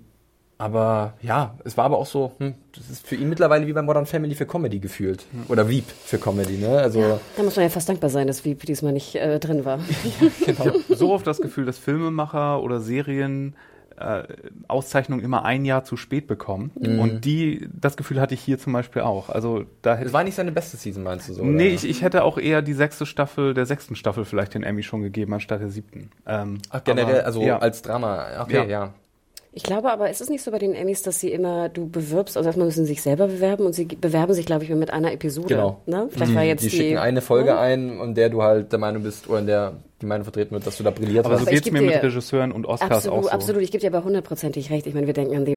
aber ja, es war aber auch so, hm, das ist für ihn mittlerweile wie bei Modern Family für Comedy gefühlt. Oder Wieb für Comedy, ne? Also, Da muss man ja fast dankbar sein, dass Wieb diesmal nicht äh, drin war. Ich habe so oft das Gefühl, dass Filmemacher oder Serien äh, Auszeichnung immer ein Jahr zu spät bekommen. Und die, das Gefühl hatte ich hier zum Beispiel auch. Also da hätte Es war nicht seine beste Season, meinst du so? Nee, ich, ich hätte auch eher die sechste Staffel, der sechsten Staffel vielleicht den Emmy schon gegeben, anstatt der siebten. Ähm, Ach, generell, aber, also ja. als Drama. Okay, Ja. ja. Ich glaube aber, ist es nicht so bei den Emmys, dass sie immer, du bewirbst, also erstmal müssen sie sich selber bewerben und sie bewerben sich, glaube ich, mit einer Episode. Genau. Ne? Vielleicht war jetzt die die, schicken eine Folge Ja. ein, in der du halt der Meinung bist, oder in der die Meinung vertreten wird, dass du da brilliert Aber hast. so Aber ich geht's geb mir mit Regisseuren und Oscars Absolut, auch so. absolut. Ich gebe dir aber hundertprozentig recht. Ich meine, wir denken an die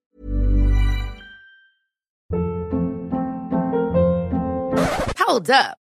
Hold up.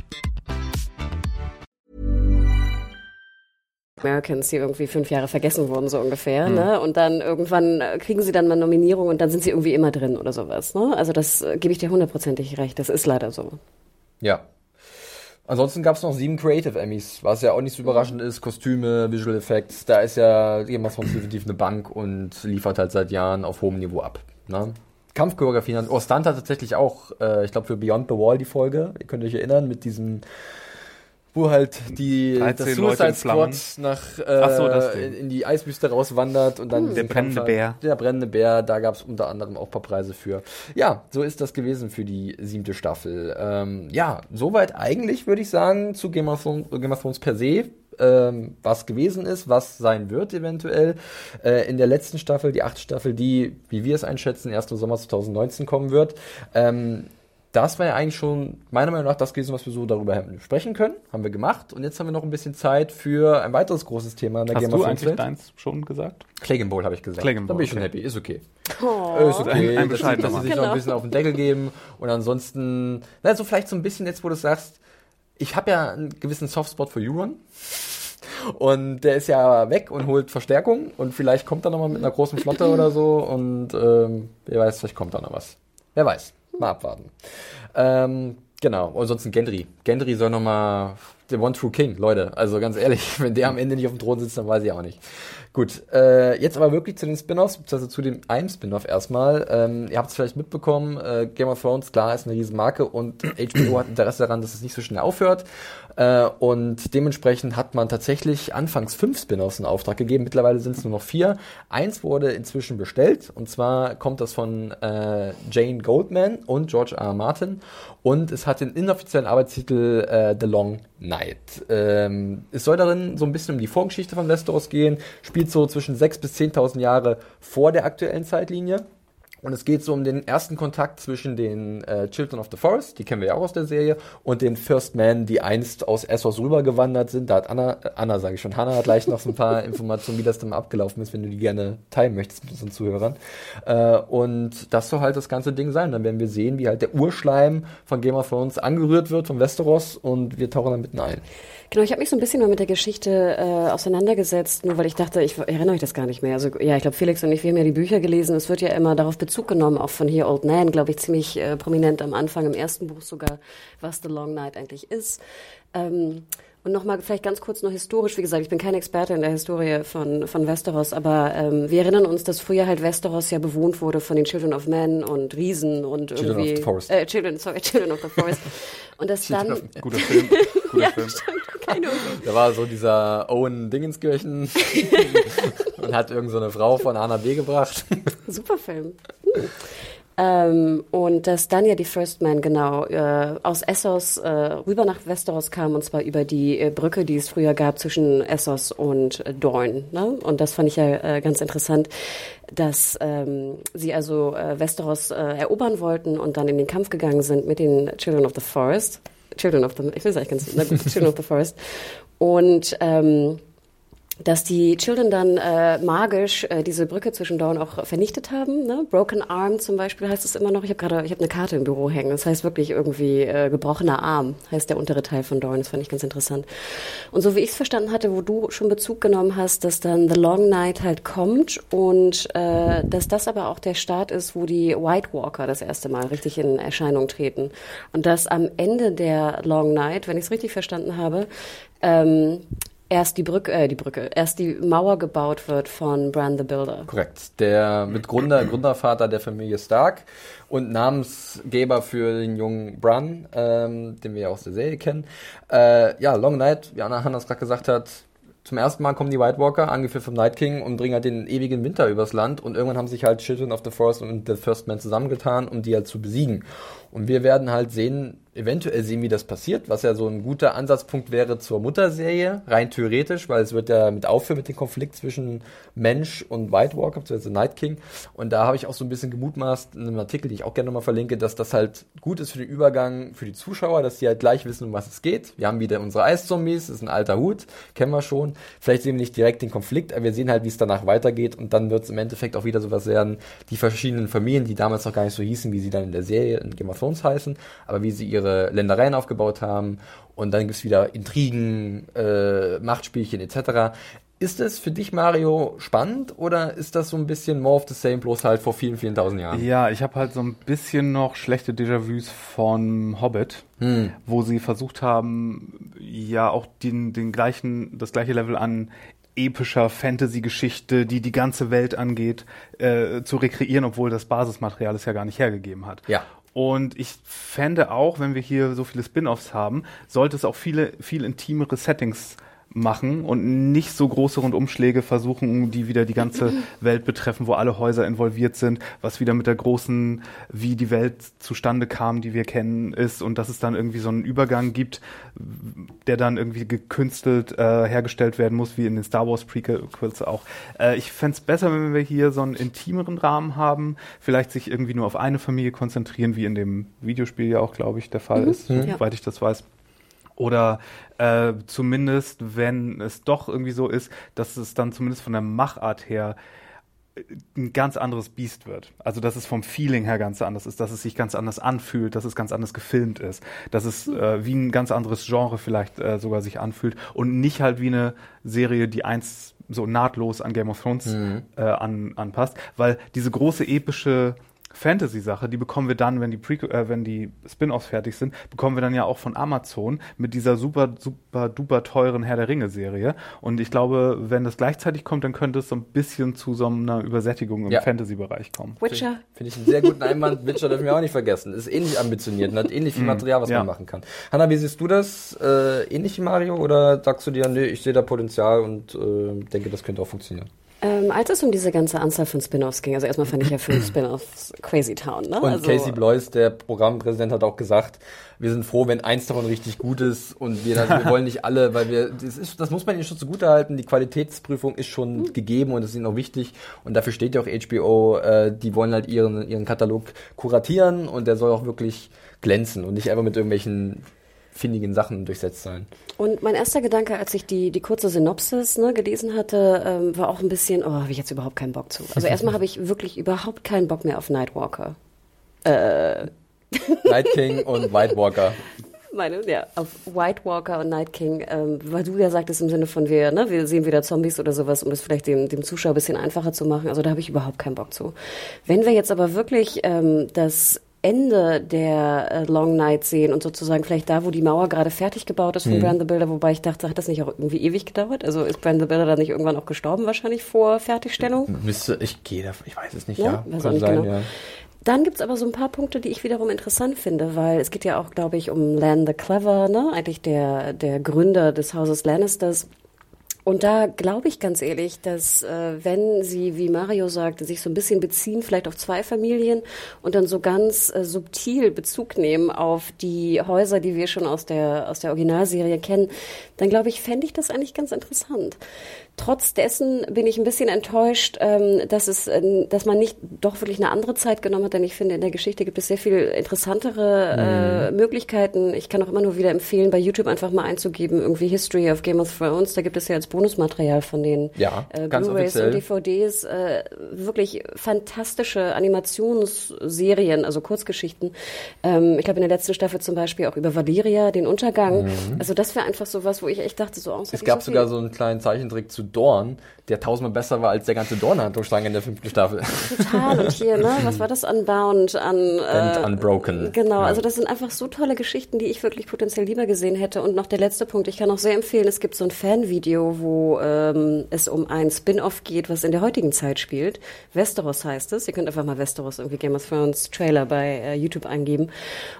Americans, die irgendwie fünf Jahre vergessen wurden, so ungefähr. Hm. Ne? Und dann irgendwann äh, kriegen sie dann mal Nominierung und dann sind sie irgendwie immer drin oder sowas. Ne? Also das äh, gebe ich dir hundertprozentig recht. Das ist leider so. Ja. Ansonsten gab es noch sieben Creative Emmys, was ja auch nicht so überraschend ist. Kostüme, Visual Effects, da ist ja of Thrones definitiv eine Bank und liefert halt seit Jahren auf hohem Niveau ab. Ne? Kampfchoreografien oh, Stunt hat tatsächlich auch, äh, ich glaube für Beyond the Wall die Folge, ihr könnt euch erinnern, mit diesem, wo halt die, 13 das Suicide. Squad nach, äh, so, in, in die Eiswüste rauswandert und dann Der diesen brennende Kampf. Bär. Der brennende Bär, da gab es unter anderem auch ein paar Preise für. Ja, so ist das gewesen für die siebte Staffel. Ähm, ja, soweit eigentlich, würde ich sagen, zu Game of, Thrones, Game of Thrones per se. Ähm, was gewesen ist, was sein wird eventuell. Äh, in der letzten Staffel, die achte Staffel, die, wie wir es einschätzen, erst im Sommer 2019 kommen wird. Ähm, das war ja eigentlich schon meiner Meinung nach das gewesen, was wir so darüber hätten sprechen können. Haben wir gemacht. Und jetzt haben wir noch ein bisschen Zeit für ein weiteres großes Thema in der Hast Game du of Thrones eigentlich Welt. deins schon gesagt? Claggin Bowl habe ich gesagt. Da Bowl, bin ich schon okay. happy. Ist okay. Oh. Ist okay. Ein- ein dass, sie- bescheidener dass sie sich noch Genau. ein bisschen auf den Deckel geben. Und ansonsten, na, so vielleicht so ein bisschen jetzt, wo du sagst, ich habe ja einen gewissen Softspot für Euron. Und der ist ja weg und holt Verstärkung. Und vielleicht kommt er nochmal mit einer großen Flotte oder so. Und ähm, wer weiß, vielleicht kommt da noch was. Wer weiß. Mal abwarten. Ähm, genau. Und ansonsten Gendry. Gendry soll nochmal der One True King, Leute. Also ganz ehrlich, wenn der am Ende nicht auf dem Thron sitzt, dann weiß ich auch nicht. Gut, äh, jetzt aber wirklich zu den Spin-offs, beziehungsweise zu dem einen Spin-off erstmal. Ähm, ihr habt es vielleicht mitbekommen, äh, Game of Thrones, klar, ist eine Riesenmarke und HBO hat Interesse daran, dass es nicht so schnell aufhört. Äh, und dementsprechend hat man tatsächlich anfangs fünf Spin-offs in Auftrag gegeben. Mittlerweile sind es nur noch vier. Eins wurde inzwischen bestellt und zwar kommt das von äh, Jane Goldman und George R. R. Martin und es hat den inoffiziellen Arbeitstitel äh, The Long Night. Ähm, es soll darin so ein bisschen um die Vorgeschichte von Westeros gehen, spielt so zwischen 6.000 bis 10.000 Jahre vor der aktuellen Zeitlinie. Und es geht so um den ersten Kontakt zwischen den äh, Children of the Forest, die kennen wir ja auch aus der Serie, und den First Men, die einst aus Essos rübergewandert sind. Da hat Anna, äh, Anna sage ich schon, Hannah hat gleich noch so ein paar Informationen, wie das dann abgelaufen ist, wenn du die gerne teilen möchtest mit unseren Zuhörern. Äh, und das soll halt das ganze Ding sein. Dann werden wir sehen, wie halt der Urschleim von Game of Thrones angerührt wird von Westeros und wir tauchen dann mitten ein. Genau, ich habe mich so ein bisschen mal mit der Geschichte äh, auseinandergesetzt, nur weil ich dachte, ich erinnere mich das gar nicht mehr. Also ja, ich glaube, Felix und ich, wir haben ja die Bücher gelesen. Es wird ja immer darauf Bezug genommen, auch von hier Old Nan, glaube ich, ziemlich äh, prominent am Anfang, im ersten Buch sogar, was The Long Night eigentlich ist. Ähm, und nochmal vielleicht ganz kurz nur historisch, wie gesagt, ich bin keine Experte in der Historie von, von Westeros, aber ähm, wir erinnern uns, dass früher halt Westeros ja bewohnt wurde von den Children of Men und Riesen und Children of irgendwie... the Forest. Äh, Children, sorry, Children of the Forest. Und das dann... Guter Film. Guter Ja, Film. stimmt, keine. Da war so dieser Owen Dingenskirchen und hat irgend so eine Frau von A nach B gebracht. Super Film. Hm. Ähm, und dass dann ja die First Man genau äh, aus Essos äh, rüber nach Westeros kam und zwar über die äh, Brücke, die es früher gab zwischen Essos und äh, Dorne. Ne? Und das fand ich ja äh, ganz interessant, dass ähm, sie also äh, Westeros äh, erobern wollten und dann in den Kampf gegangen sind mit den Children of the Forest. Children of the, ich will es eigentlich ganz, na gut, Children of the Forest. Und ähm, dass die Children dann äh, magisch äh, diese Brücke zwischen Dawn auch vernichtet haben. Ne? Broken Arm zum Beispiel heißt es immer noch. Ich habe gerade, ich habe eine Karte im Büro hängen. Das heißt wirklich irgendwie äh, gebrochener Arm heißt der untere Teil von Dawn. Das fand ich ganz interessant. Und so wie ich es verstanden hatte, wo du schon Bezug genommen hast, dass dann The Long Night halt kommt und äh, dass das aber auch der Start ist, wo die White Walker das erste Mal richtig in Erscheinung treten und dass am Ende der Long Night, wenn ich es richtig verstanden habe, ähm, erst die Brücke, äh, die Brücke, erst die Mauer gebaut wird von Bran the Builder. Korrekt. Der Mitgründer, Gründervater der Familie Stark und Namensgeber für den jungen Bran, ähm, den wir ja aus der Serie kennen. Äh, ja, Long Night, wie Anna Hannas gerade gesagt hat, zum ersten Mal kommen die White Walker, angeführt vom Night King, und bringen halt den ewigen Winter übers Land. Und irgendwann haben sich halt Children of the Forest und The First Man zusammengetan, um die halt zu besiegen. Und wir werden halt sehen, eventuell sehen, wie das passiert, was ja so ein guter Ansatzpunkt wäre zur Mutterserie, rein theoretisch, weil es wird ja mit aufhören mit dem Konflikt zwischen Mensch und White Walker, beziehungsweise Night King. Und da habe ich auch so ein bisschen gemutmaßt in einem Artikel, den ich auch gerne nochmal verlinke, dass das halt gut ist für den Übergang für die Zuschauer, dass die halt gleich wissen, um was es geht. Wir haben wieder unsere Eiszombies, ist ein alter Hut, kennen wir schon. Vielleicht sehen wir nicht direkt den Konflikt, aber wir sehen halt, wie es danach weitergeht und dann wird es im Endeffekt auch wieder sowas werden, die verschiedenen Familien, die damals noch gar nicht so hießen, wie sie dann in der Serie in Game of Thrones heißen, aber wie sie ihre ihre Ländereien aufgebaut haben und dann gibt es wieder Intrigen, äh, Machtspielchen etc. Ist es für dich, Mario, spannend oder ist das so ein bisschen more of the same, bloß halt vor vielen, vielen tausend Jahren? Ja, ich habe halt so ein bisschen noch schlechte Déjà-vus von Hobbit, hm. wo sie versucht haben, ja auch den, den gleichen, das gleiche Level an epischer Fantasy-Geschichte, die die ganze Welt angeht, äh, zu rekreieren, obwohl das Basismaterial es ja gar nicht hergegeben hat. Ja. Und ich fände auch, wenn wir hier so viele Spin-offs haben, sollte es auch viele, viel intimere Settings machen und nicht so große Rundumschläge versuchen, die wieder die ganze Welt betreffen, wo alle Häuser involviert sind, was wieder mit der großen, wie die Welt zustande kam, die wir kennen, ist und dass es dann irgendwie so einen Übergang gibt, der dann irgendwie gekünstelt äh, hergestellt werden muss, wie in den Star Wars Prequels auch. Äh, ich fände es besser, wenn wir hier so einen intimeren Rahmen haben, vielleicht sich irgendwie nur auf eine Familie konzentrieren, wie in dem Videospiel ja auch, glaube ich, der Fall mhm. ist, soweit ich das weiß. Oder äh, zumindest, wenn es doch irgendwie so ist, dass es dann zumindest von der Machart her äh, ein ganz anderes Biest wird. Also dass es vom Feeling her ganz anders ist, dass es sich ganz anders anfühlt, dass es ganz anders gefilmt ist, dass es äh, wie ein ganz anderes Genre vielleicht äh, sogar sich anfühlt und nicht halt wie eine Serie, die eins so nahtlos an Game of Thrones mhm. äh, an, anpasst, weil diese große epische Fantasy-Sache, die bekommen wir dann, wenn die, Pre äh, wenn die Spin-offs fertig sind, bekommen wir dann ja auch von Amazon mit dieser super, super, duper teuren Herr der Ringe-Serie. Und ich glaube, wenn das gleichzeitig kommt, dann könnte es so ein bisschen zu so einer Übersättigung im ja. Fantasy-Bereich kommen. Witcher. Finde ich einen sehr guten Einwand. Witcher dürfen wir auch nicht vergessen. Ist ähnlich ambitioniert und hat ähnlich viel mhm. Material, was ja. man machen kann. Hanna, wie siehst du das? Äh, ähnlich wie Mario oder sagst du dir, nee, ich sehe da Potenzial und äh, denke, das könnte auch funktionieren? Ähm, als es um diese ganze Anzahl von Spin-offs ging, also erstmal fand ich ja fünf Spin-offs Crazy Town. Ne? Und also, Casey Blois, der Programmpräsident, hat auch gesagt, wir sind froh, wenn eins davon richtig gut ist und wir, wir wollen nicht alle, weil wir, das, ist, das muss man ihnen schon zugute halten, die Qualitätsprüfung ist schon mhm. gegeben und das ist ihnen auch wichtig und dafür steht ja auch HBO, äh, die wollen halt ihren, ihren Katalog kuratieren und der soll auch wirklich glänzen und nicht einfach mit irgendwelchen findigen Sachen durchsetzt sein. Und mein erster Gedanke, als ich die, die kurze Synopsis ne, gelesen hatte, ähm, war auch ein bisschen, oh, habe ich jetzt überhaupt keinen Bock zu. Also erstmal habe ich wirklich überhaupt keinen Bock mehr auf Nightwalker. Äh. Night King und White Walker. Meine, ja, auf White Walker und Night King, ähm, weil du ja sagtest im Sinne von wir, ne, wir sehen wieder Zombies oder sowas, um das vielleicht dem, dem Zuschauer ein bisschen einfacher zu machen. Also da habe ich überhaupt keinen Bock zu. Wenn wir jetzt aber wirklich ähm, das Ende der äh, Long Night sehen und sozusagen vielleicht da, wo die Mauer gerade fertig gebaut ist von mhm. Brand the Builder, wobei ich dachte, hat das nicht auch irgendwie ewig gedauert? Also ist Brand the Builder dann nicht irgendwann auch gestorben wahrscheinlich vor Fertigstellung? Müsste, ich gehe davon, ich weiß es nicht, ja. ja weiß Kann nicht sein, genau. ja. Dann gibt's aber so ein paar Punkte, die ich wiederum interessant finde, weil es geht ja auch, glaube ich, um Lan the Clever, ne? eigentlich der, der Gründer des Hauses Lannisters. Und da glaube ich ganz ehrlich, dass äh, wenn sie, wie Mario sagte, sich so ein bisschen beziehen, vielleicht auf zwei Familien und dann so ganz äh, subtil Bezug nehmen auf die Häuser, die wir schon aus der, aus der Originalserie kennen, dann glaube ich, fände ich das eigentlich ganz interessant. Trotz dessen bin ich ein bisschen enttäuscht, ähm, dass es, äh, dass man nicht doch wirklich eine andere Zeit genommen hat, denn ich finde, in der Geschichte gibt es sehr viel interessantere äh, mhm. Möglichkeiten. Ich kann auch immer nur wieder empfehlen, bei YouTube einfach mal einzugeben, irgendwie History of Game of Thrones. Da gibt es ja als Bonusmaterial von den Ja, äh, Blu-rays und DVDs, äh, wirklich fantastische Animationsserien, also Kurzgeschichten. Ähm, ich glaube in der letzten Staffel zum Beispiel auch über Valeria, den Untergang. Also das wäre einfach so was, wo ich echt dachte, so. Mhm. Es gab sogar so einen kleinen Zeichentrick zu Dorn, der tausendmal besser war als der ganze Dorn-Handlungsstrang in der fünften Staffel. Total. Und hier, ne, was war das? Unbound, an And äh, Unbroken. Genau, Ja. also das sind einfach so tolle Geschichten, die ich wirklich potenziell lieber gesehen hätte. Und noch der letzte Punkt, ich kann auch sehr empfehlen, es gibt so ein Fanvideo, wo ähm, es um ein Spin-off geht, was in der heutigen Zeit spielt. Westeros heißt es. Ihr könnt einfach mal Westeros irgendwie Game of Thrones Trailer bei äh, YouTube eingeben.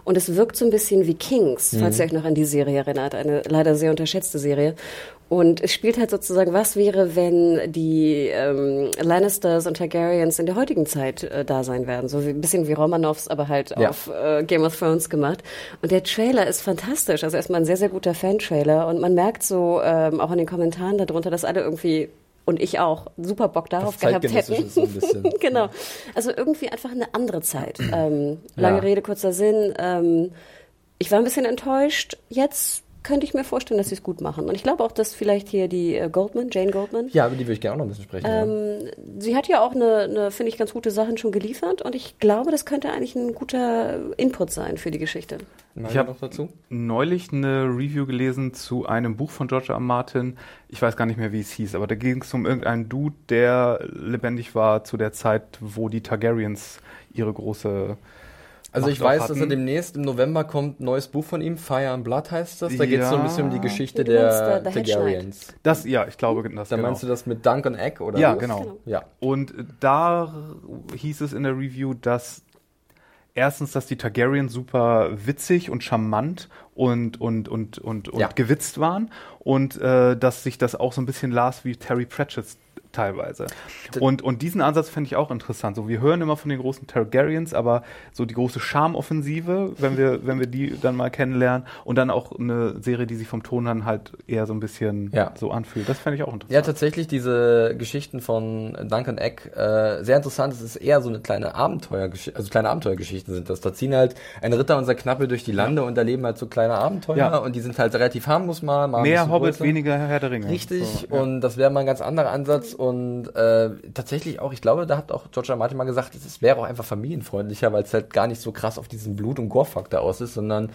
Und es wirkt so ein bisschen wie Kings, falls Mhm. ihr euch noch an die Serie erinnert. Eine leider sehr unterschätzte Serie. Und es spielt halt sozusagen, was wäre, wenn die ähm, Lannisters und Targaryens in der heutigen Zeit äh, da sein werden. So ein bisschen wie Romanovs, aber halt Ja. auf äh, Game of Thrones gemacht. Und der Trailer ist fantastisch. Also erstmal ein sehr, sehr guter Fan-Trailer. Und man merkt so ähm, auch in den Kommentaren darunter, dass alle irgendwie und ich auch super Bock darauf gehabt hätten. so ein bisschen. genau. Also irgendwie einfach eine andere Zeit. Ähm, lange Ja. Rede, kurzer Sinn. Ähm, ich war ein bisschen enttäuscht. Jetzt könnte ich mir vorstellen, dass sie es gut machen. Und ich glaube auch, dass vielleicht hier die äh, Goldman, Jane Goldman, Ja, über die würde ich gerne auch noch ein bisschen sprechen. ja. ähm, sie hat ja auch eine, eine finde ich, ganz gute Sachen schon geliefert. Und ich glaube, das könnte eigentlich ein guter Input sein für die Geschichte. Mario Ich hab- noch dazu. neulich eine Review gelesen zu einem Buch von George R. R. Martin. Ich weiß gar nicht mehr, wie es hieß, aber da ging es um irgendeinen Dude, der lebendig war zu der Zeit, wo die Targaryens ihre große. Also ich weiß, dass er hatten. demnächst im November kommt ein neues Buch von ihm, Fire and Blood heißt das. Da geht es so ein Ja. bisschen um die Geschichte meinst, der Hedge Targaryens. Das, ja, ich glaube, das Da genau. meinst du das mit Dunk and Egg oder Ja, was? genau. Genau. Ja. Und da hieß es in der Review, dass erstens, dass die Targaryens super witzig und charmant und, und, und, und, und Ja. gewitzt waren und äh, dass sich das auch so ein bisschen las wie Terry Pratchett's teilweise. Und, und diesen Ansatz fände ich auch interessant. So, wir hören immer von den großen Targaryens, aber so die große Charmoffensive, wenn wir, wenn wir die dann mal kennenlernen und dann auch eine Serie, die sich vom Ton dann halt eher so ein bisschen Ja. so anfühlt. Das fände ich auch interessant. Ja, tatsächlich diese Geschichten von Duncan Egg, äh, sehr interessant. Es ist eher so eine kleine Abenteuergeschichte, also kleine Abenteuergeschichten sind das. Da ziehen halt ein Ritter und sein Knappe durch die Lande und erleben halt so kleine Abenteuer Ja. und die sind halt relativ harmlos mal, mal Mehr bisschen Hobbit, größer. weniger Herr der Ringe. Richtig, So, ja. und das wäre mal ein ganz anderer Ansatz und äh, tatsächlich auch, ich glaube, da hat auch George R. Martin mal gesagt, es wäre auch einfach familienfreundlicher, weil es halt gar nicht so krass auf diesen Blut- und Gore-Faktor aus ist, sondern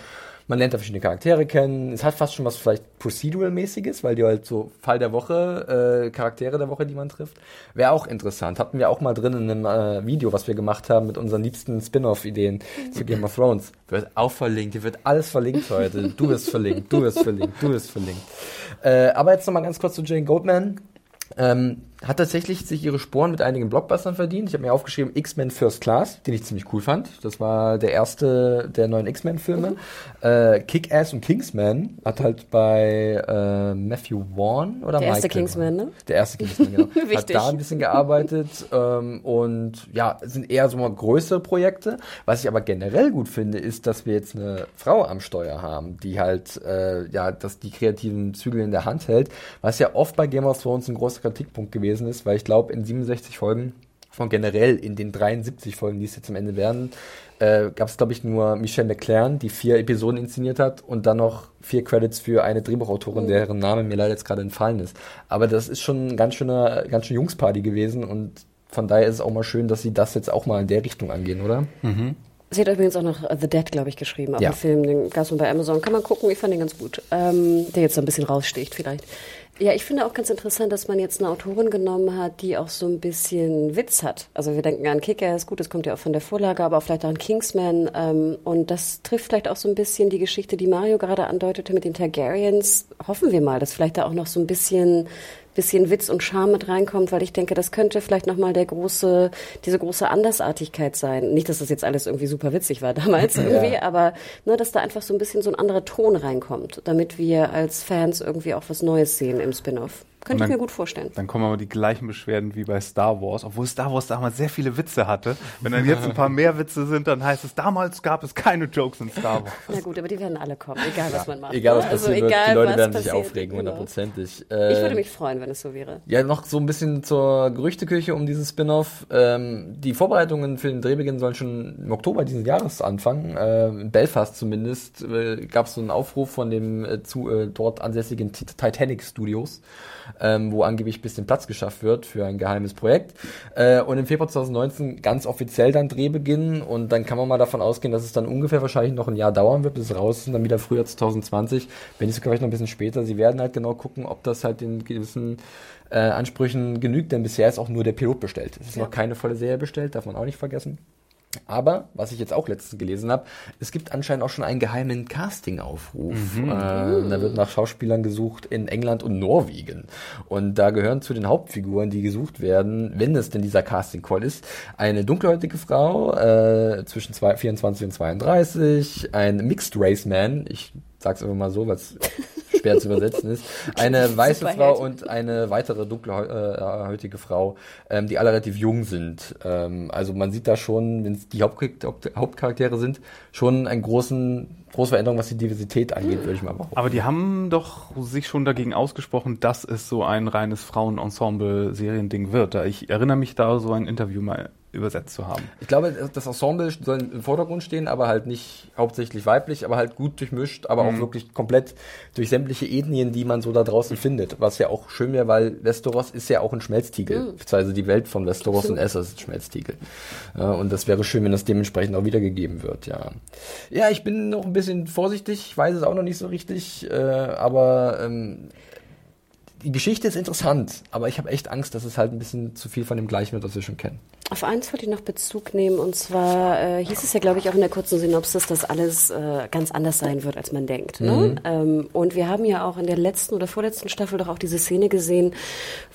man lernt da verschiedene Charaktere kennen. Es hat fast schon was vielleicht Procedural-mäßiges, weil die halt so Fall der Woche, äh, Charaktere der Woche, die man trifft. Wäre auch interessant. Hatten wir auch mal drin in einem äh, Video, was wir gemacht haben mit unseren liebsten Spin-off-Ideen zu Game of Thrones. Wird auch verlinkt. Hier wird alles verlinkt heute. Du wirst verlinkt, du wirst verlinkt, du wirst verlinkt. Äh, aber jetzt nochmal ganz kurz zu Jane Goldman. Ähm, hat tatsächlich sich ihre Sporen mit einigen Blockbustern verdient. Ich habe mir aufgeschrieben X-Men First Class, den ich ziemlich cool fand. Das war der erste der neuen X-Men-Filme. Mhm. Äh, Kick-Ass und Kingsman hat halt bei äh, Matthew Vaughn oder Der erste Michael Kingsman, Vaughn? ne? Der erste Kingsman, genau. hat da ein bisschen gearbeitet ähm, und ja, sind eher so mal größere Projekte. Was ich aber generell gut finde, ist, dass wir jetzt eine Frau am Steuer haben, die halt äh, ja, dass die kreativen Zügel in der Hand hält, was ja oft bei Game of Thrones ein großer Kritikpunkt gewesen ist, weil ich glaube, in 67 Folgen von generell in den 73 Folgen, die es jetzt am Ende werden, äh, gab es, glaube ich, nur Michelle McLaren, die vier Episoden inszeniert hat und dann noch vier Credits für eine Drehbuchautorin, deren Name mir leider jetzt gerade entfallen ist. Aber das ist schon ein ganz schöner, ganz schön Jungsparty gewesen und von daher ist es auch mal schön, dass sie das jetzt auch mal in der Richtung angehen, oder? Sie hat übrigens auch noch The Dead, glaube ich, geschrieben, auch Ja. einen Film, den gab es bei Amazon. Kann man gucken, ich fand den ganz gut. Ähm, der jetzt so ein bisschen raussticht vielleicht. Ja, ich finde auch ganz interessant, dass man jetzt eine Autorin genommen hat, die auch so ein bisschen Witz hat. Also wir denken an Kick-Ass, gut, das kommt ja auch von der Vorlage, aber auch vielleicht auch an Kingsman. Ähm, und das trifft vielleicht auch so ein bisschen die Geschichte, die Mario gerade andeutete mit den Targaryens. Hoffen wir mal, dass vielleicht da auch noch so ein bisschen bisschen Witz und Charme mit reinkommt, weil ich denke, das könnte vielleicht nochmal der große, diese große Andersartigkeit sein. Nicht, dass das jetzt alles irgendwie super witzig war damals irgendwie, aber ne, dass da einfach so ein bisschen so ein anderer Ton reinkommt, damit wir als Fans irgendwie auch was Neues sehen im Spin-off. Könnte ich dann- mir gut vorstellen. Dann kommen aber die gleichen Beschwerden wie bei Star Wars, obwohl Star Wars damals sehr viele Witze hatte. Wenn dann jetzt ein paar mehr Witze sind, dann heißt es, damals gab es keine Jokes in Star Wars. Na gut, aber die werden alle kommen, egal was man macht. Egal was? Also passiert wird, egal, die Leute werden sich aufregen, genau. hundertprozentig. Ich Äh, würde mich freuen, wenn es so wäre. Ja, noch so ein bisschen zur Gerüchteküche um dieses Spin-off. Ähm, die Vorbereitungen für den Drehbeginn sollen schon im Oktober dieses Jahres anfangen. Äh, in Belfast zumindest äh, gab es so einen Aufruf von dem äh, zu, äh, dort ansässigen Titanic Studios, ähm, wo angeblich ein bisschen Platz geschafft wird für ein geheimes Projekt. Äh, und im Februar 2019 ganz offiziell dann Drehbeginn und dann kann man mal davon ausgehen, dass es dann ungefähr wahrscheinlich noch ein Jahr dauern wird, bis es raus ist und dann wieder früher 2020, wenn nicht sogar vielleicht noch ein bisschen später. Sie werden halt genau gucken, ob das halt den gewissen äh, Ansprüchen genügt, denn bisher ist auch nur der Pilot bestellt. Es ist ja. noch keine volle Serie bestellt, darf man auch nicht vergessen. Aber, was ich jetzt auch letztens gelesen habe, es gibt anscheinend auch schon einen geheimen Casting-Aufruf. Mhm. Äh, da wird nach Schauspielern gesucht in England und Norwegen. Und da gehören zu den Hauptfiguren, die gesucht werden, wenn es denn dieser Casting-Call ist, eine dunkelhäutige Frau äh, zwischen zwei, 24 und 32, ein Mixed-Race-Man, ich sag's einfach mal so, was schwer zu übersetzen ist. Eine weiße. Frau und eine weitere dunkelhäutige Frau, ähm, die alle relativ jung sind. Ähm, also man sieht da schon, wenn es die Hauptcharaktere sind, schon einen großen große Veränderung, was die Diversität angeht, würde ich mal behaupten. Aber die haben doch sich schon dagegen ausgesprochen, dass es so ein reines Frauenensemble-Seriending wird. Ich erinnere mich da so ein Interview mal übersetzt zu haben. Ich glaube, das Ensemble soll im Vordergrund stehen, aber halt nicht hauptsächlich weiblich, aber halt gut durchmischt, aber mhm. auch wirklich komplett durch sämtliche Ethnien, die man so da draußen findet. Was ja auch schön wäre, weil Westeros ist ja auch ein Schmelztiegel. Mhm. Also die Welt von Westeros und Essos ist ein Schmelztiegel. Ja, und das wäre schön, wenn das dementsprechend auch wiedergegeben wird, ja. Ja, ich bin noch ein bisschen vorsichtig, ich weiß es auch noch nicht so richtig, äh, aber ähm, die Geschichte ist interessant, aber ich habe echt Angst, dass es halt ein bisschen zu viel von dem Gleichen wird, was wir schon kennen. Auf eins wollte ich noch Bezug nehmen und zwar äh, hieß es ja, glaube ich, auch in der kurzen Synopsis, dass alles äh, ganz anders sein wird, als man denkt. Ne? Mhm. Ähm, und wir haben ja auch in der letzten oder vorletzten Staffel doch auch diese Szene gesehen,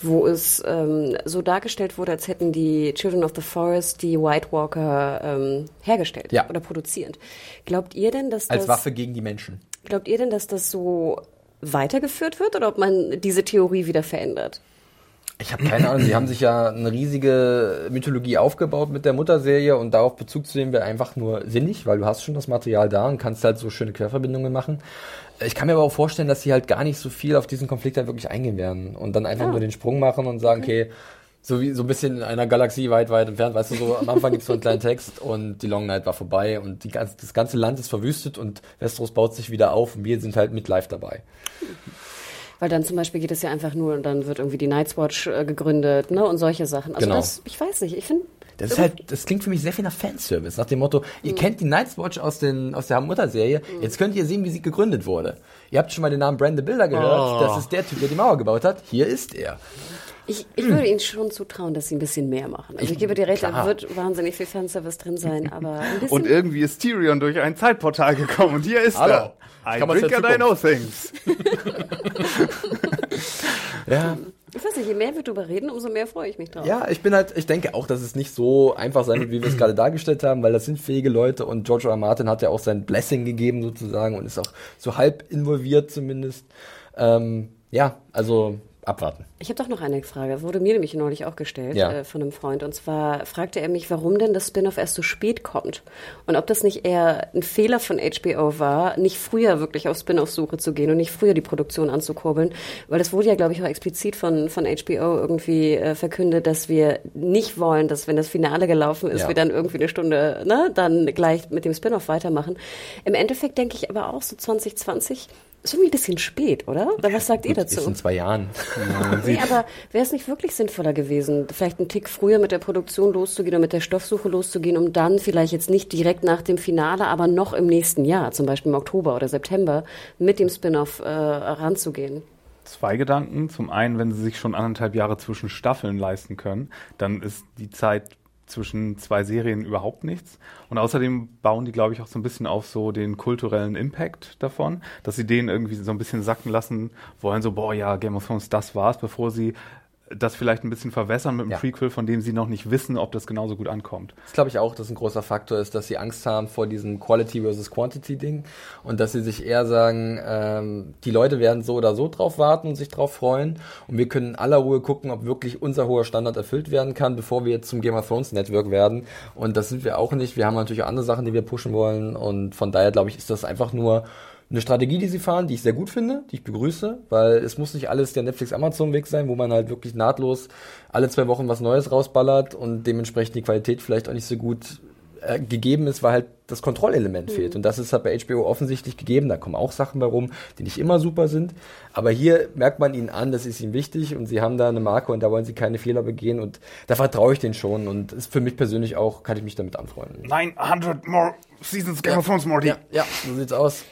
wo es ähm, so dargestellt wurde, als hätten die Children of the Forest die White Walker ähm, hergestellt ja. oder produziert. Glaubt ihr denn, dass als das... Als Waffe gegen die Menschen. Glaubt ihr denn, dass das so weitergeführt wird oder ob man diese Theorie wieder verändert? Ich habe keine Ahnung. Sie haben sich ja eine riesige Mythologie aufgebaut mit der Mutterserie und darauf Bezug zu nehmen wäre einfach nur sinnig, weil du hast schon das Material da und kannst halt so schöne Querverbindungen machen. Ich kann mir aber auch vorstellen, dass sie halt gar nicht so viel auf diesen Konflikt halt wirklich eingehen werden und dann einfach ja. nur den Sprung machen und sagen, okay, okay so wie so ein bisschen in einer Galaxie weit, weit entfernt, weißt du, so am Anfang gibt es so einen kleinen Text und die Long Night war vorbei und die ganze, das ganze Land ist verwüstet und Westeros baut sich wieder auf und wir sind halt mit live dabei. Weil dann zum Beispiel geht es ja einfach nur und dann wird irgendwie die Night's Watch äh, gegründet, ne, und solche Sachen. Also genau. das, ich weiß nicht, ich finde, das ist halt, das klingt für mich sehr viel nach Fanservice, nach dem Motto, ihr mhm. kennt die Night's Watch aus, den, aus der Mutter-Serie, mhm. jetzt könnt ihr sehen, wie sie gegründet wurde. Ihr habt schon mal den Namen Brandon Builder gehört, oh. das ist der Typ, der die Mauer gebaut hat, hier ist er. Ich, ich würde Ihnen schon zutrauen, dass Sie ein bisschen mehr machen. Also ich, gebe dir recht, da wird wahnsinnig viel Fanservice drin sein, aber ein bisschen. Und irgendwie ist Tyrion durch ein Zeitportal gekommen und hier ist Hallo. er. I drink and I know things. ja. Ich weiß nicht, je mehr wir darüber reden, umso mehr freue ich mich drauf. Ja, ich bin halt, ich denke auch, dass es nicht so einfach sein wird, wie wir es gerade dargestellt haben, weil das sind fähige Leute und George R. R. Martin hat ja auch sein Blessing gegeben sozusagen und ist auch so halb involviert zumindest. Ähm, ja, also abwarten. Ich habe doch noch eine Frage. Das wurde mir nämlich neulich auch gestellt ja. äh, von einem Freund. Und zwar fragte er mich, warum denn das Spin-off erst so spät kommt. Und ob das nicht eher ein Fehler von HBO war, nicht früher wirklich auf Spin-off-Suche zu gehen und nicht früher die Produktion anzukurbeln. Weil das wurde ja, glaube ich, auch explizit von, von HBO irgendwie äh, verkündet, dass wir nicht wollen, dass wenn das Finale gelaufen ist, ja. wir dann irgendwie eine Stunde ne, dann gleich mit dem Spin-off weitermachen. Im Endeffekt denke ich aber auch so 2020 ist irgendwie ein bisschen spät, oder? Oder was sagt Gut, ihr dazu? Ist in zwei Jahren. nee, aber wäre es nicht wirklich sinnvoller gewesen, vielleicht einen Tick früher mit der Produktion loszugehen oder mit der Stoffsuche loszugehen, um dann vielleicht jetzt nicht direkt nach dem Finale, aber noch im nächsten Jahr, zum Beispiel im Oktober oder September, mit dem Spin-off äh, ranzugehen? Zwei Gedanken. Zum einen, wenn sie sich schon anderthalb Jahre zwischen Staffeln leisten können, dann ist die Zeit zwischen zwei Serien überhaupt nichts. Und außerdem bauen die, glaube ich, auch so ein bisschen auf so den kulturellen Impact davon, dass sie den irgendwie so ein bisschen sacken lassen wollen, so, boah, ja, Game of Thrones, das war's, bevor sie das vielleicht ein bisschen verwässern mit einem ja. Prequel, von dem sie noch nicht wissen, ob das genauso gut ankommt. Das glaube ich auch, dass ein großer Faktor ist, dass sie Angst haben vor diesem Quality versus Quantity Ding und dass sie sich eher sagen, ähm, die Leute werden so oder so drauf warten und sich drauf freuen und wir können in aller Ruhe gucken, ob wirklich unser hoher Standard erfüllt werden kann, bevor wir jetzt zum Game of Thrones Network werden und das sind wir auch nicht. Wir haben natürlich auch andere Sachen, die wir pushen wollen und von daher glaube ich, ist das einfach nur eine Strategie, die sie fahren, die ich sehr gut finde, die ich begrüße, weil es muss nicht alles der Netflix-Amazon-Weg sein, wo man halt wirklich nahtlos alle zwei Wochen was Neues rausballert und dementsprechend die Qualität vielleicht auch nicht so gut äh, gegeben ist, weil halt das Kontrollelement mhm. fehlt. Und das ist halt bei HBO offensichtlich gegeben. Da kommen auch Sachen bei rum, die nicht immer super sind. Aber hier merkt man ihnen an, das ist ihnen wichtig und sie haben da eine Marke und da wollen sie keine Fehler begehen und da vertraue ich denen schon und ist für mich persönlich auch, kann ich mich damit anfreunden. 900 more seasons Game of Thrones, Morty. Ja, ja, so sieht's aus.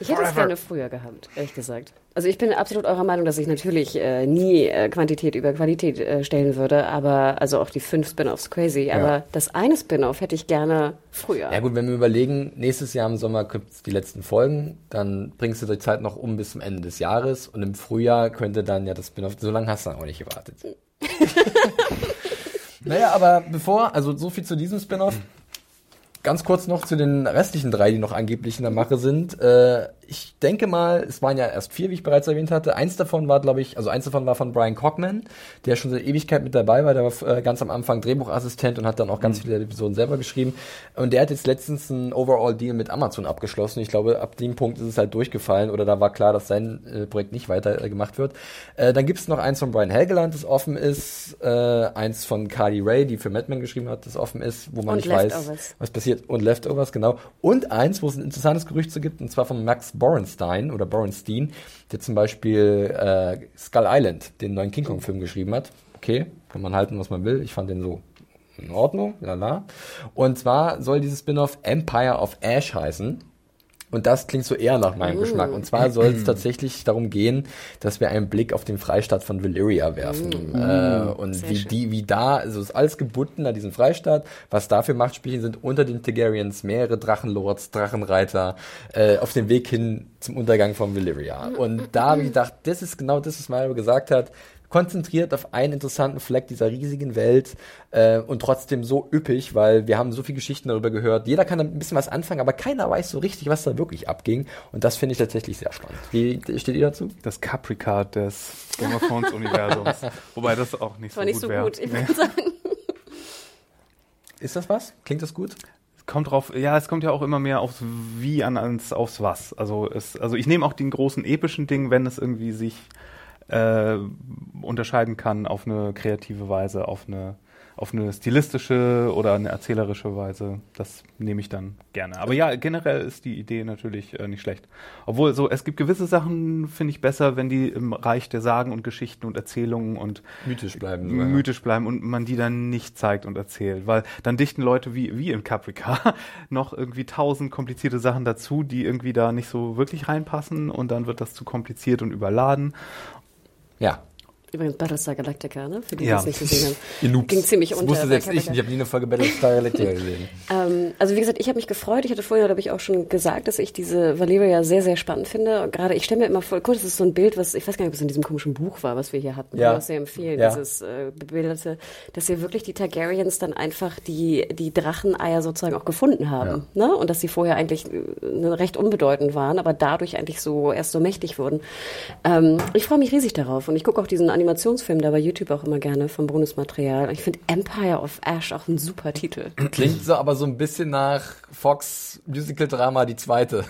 Ich hätte es gerne früher gehabt, ehrlich gesagt. Also ich bin absolut eurer Meinung, dass ich natürlich äh, nie äh, Quantität über Qualität äh, stellen würde, aber also auch die fünf Spin-offs crazy. Ja. Aber das eine Spin-off hätte ich gerne früher. Ja gut, wenn wir überlegen, nächstes Jahr im Sommer gibt's die letzten Folgen, dann bringst du die Zeit noch um bis zum Ende des Jahres und im Frühjahr könnte dann ja das Spin-off, so lange hast du dann auch nicht gewartet. naja, aber bevor, also so viel zu diesem Spin-off. Ganz kurz noch zu den restlichen drei, die noch angeblich in der Mache sind. Äh, ich denke mal, es waren ja erst vier, wie ich bereits erwähnt hatte. Eins davon war, glaube ich, also eins davon war von Brian Cockman, der schon seit Ewigkeit mit dabei war. Der war äh, ganz am Anfang Drehbuchassistent und hat dann auch ganz mhm. viele Episoden selber geschrieben. Und der hat jetzt letztens einen Overall-Deal mit Amazon abgeschlossen. Ich glaube, ab dem Punkt ist es halt durchgefallen oder da war klar, dass sein äh, Projekt nicht weiter äh, gemacht wird. Äh, dann gibt es noch eins von Brian Helgeland, das offen ist. Äh, eins von Carly Ray, die für Mad Men geschrieben hat, das offen ist, wo man und nicht Leftovers. weiß, was passiert. Und Leftovers, genau. Und eins, wo es ein interessantes Gerücht zu gibt, und zwar von Max Borenstein oder Borenstein, der zum Beispiel äh, Skull Island, den neuen King Kong-Film geschrieben hat. Okay, kann man halten, was man will. Ich fand den so in Ordnung, lala. Und zwar soll dieses Spin-off Empire of Ash heißen. Und das klingt so eher nach meinem mm. Geschmack. Und zwar soll es tatsächlich darum gehen, dass wir einen Blick auf den Freistaat von Valyria werfen. Mm. Äh, und Sehr wie schön. die, wie da, also ist alles gebunden an diesen Freistaat. Was dafür Machtspielchen sind unter den Targaryens mehrere Drachenlords, Drachenreiter, äh, auf dem Weg hin zum Untergang von Valyria. Und da habe ich gedacht, das ist genau das, was Mario gesagt hat konzentriert auf einen interessanten Fleck dieser riesigen Welt äh, und trotzdem so üppig, weil wir haben so viele Geschichten darüber gehört. Jeder kann ein bisschen was anfangen, aber keiner weiß so richtig, was da wirklich abging. Und das finde ich tatsächlich sehr spannend. Wie steht ihr dazu? Das Caprica des Game of Thrones Universums. Wobei das auch nicht das so, nicht gut so gut. Ich würde sagen. Ist das was? Klingt das gut? kommt drauf, ja, es kommt ja auch immer mehr aufs Wie an als aufs Was. Also es, also ich nehme auch den großen epischen Ding, wenn es irgendwie sich äh, unterscheiden kann auf eine kreative Weise, auf eine auf eine stilistische oder eine erzählerische Weise. Das nehme ich dann gerne. Aber ja, generell ist die Idee natürlich äh, nicht schlecht. Obwohl so, es gibt gewisse Sachen, finde ich besser, wenn die im Reich der Sagen und Geschichten und Erzählungen und mythisch bleiben. Mythisch bleiben und man die dann nicht zeigt und erzählt. Weil dann dichten Leute wie, wie in Caprica noch irgendwie tausend komplizierte Sachen dazu, die irgendwie da nicht so wirklich reinpassen und dann wird das zu kompliziert und überladen. Ja. Übrigens Battlestar Galactica, ne? Für die, die es nicht gesehen haben. Ihr Ging ziemlich das unter. Wusste selbst ich, ich habe nie eine Folge Battlestar Galactica gesehen. ähm, also wie gesagt, ich habe mich gefreut. Ich hatte vorher, glaube ich, auch schon gesagt, dass ich diese Valeria sehr, sehr spannend finde. Gerade, ich stelle mir immer vor, gut, das ist so ein Bild, was, ich weiß gar nicht, ob es in diesem komischen Buch war, was wir hier hatten, ja. was wir empfehlen, ja. dieses äh, bebilderte, dass wir wirklich die Targaryens dann einfach die, die Dracheneier sozusagen auch gefunden haben. Ja. Ne? Und dass sie vorher eigentlich äh, recht unbedeutend waren, aber dadurch eigentlich so erst so mächtig wurden. Ähm, ich freue mich riesig darauf und ich gucke auch diesen Animationsfilm da bei YouTube auch immer gerne vom Bonusmaterial. Ich finde Empire of Ash auch ein super Titel. Klingt so aber so ein bisschen nach Fox Musical Drama die zweite.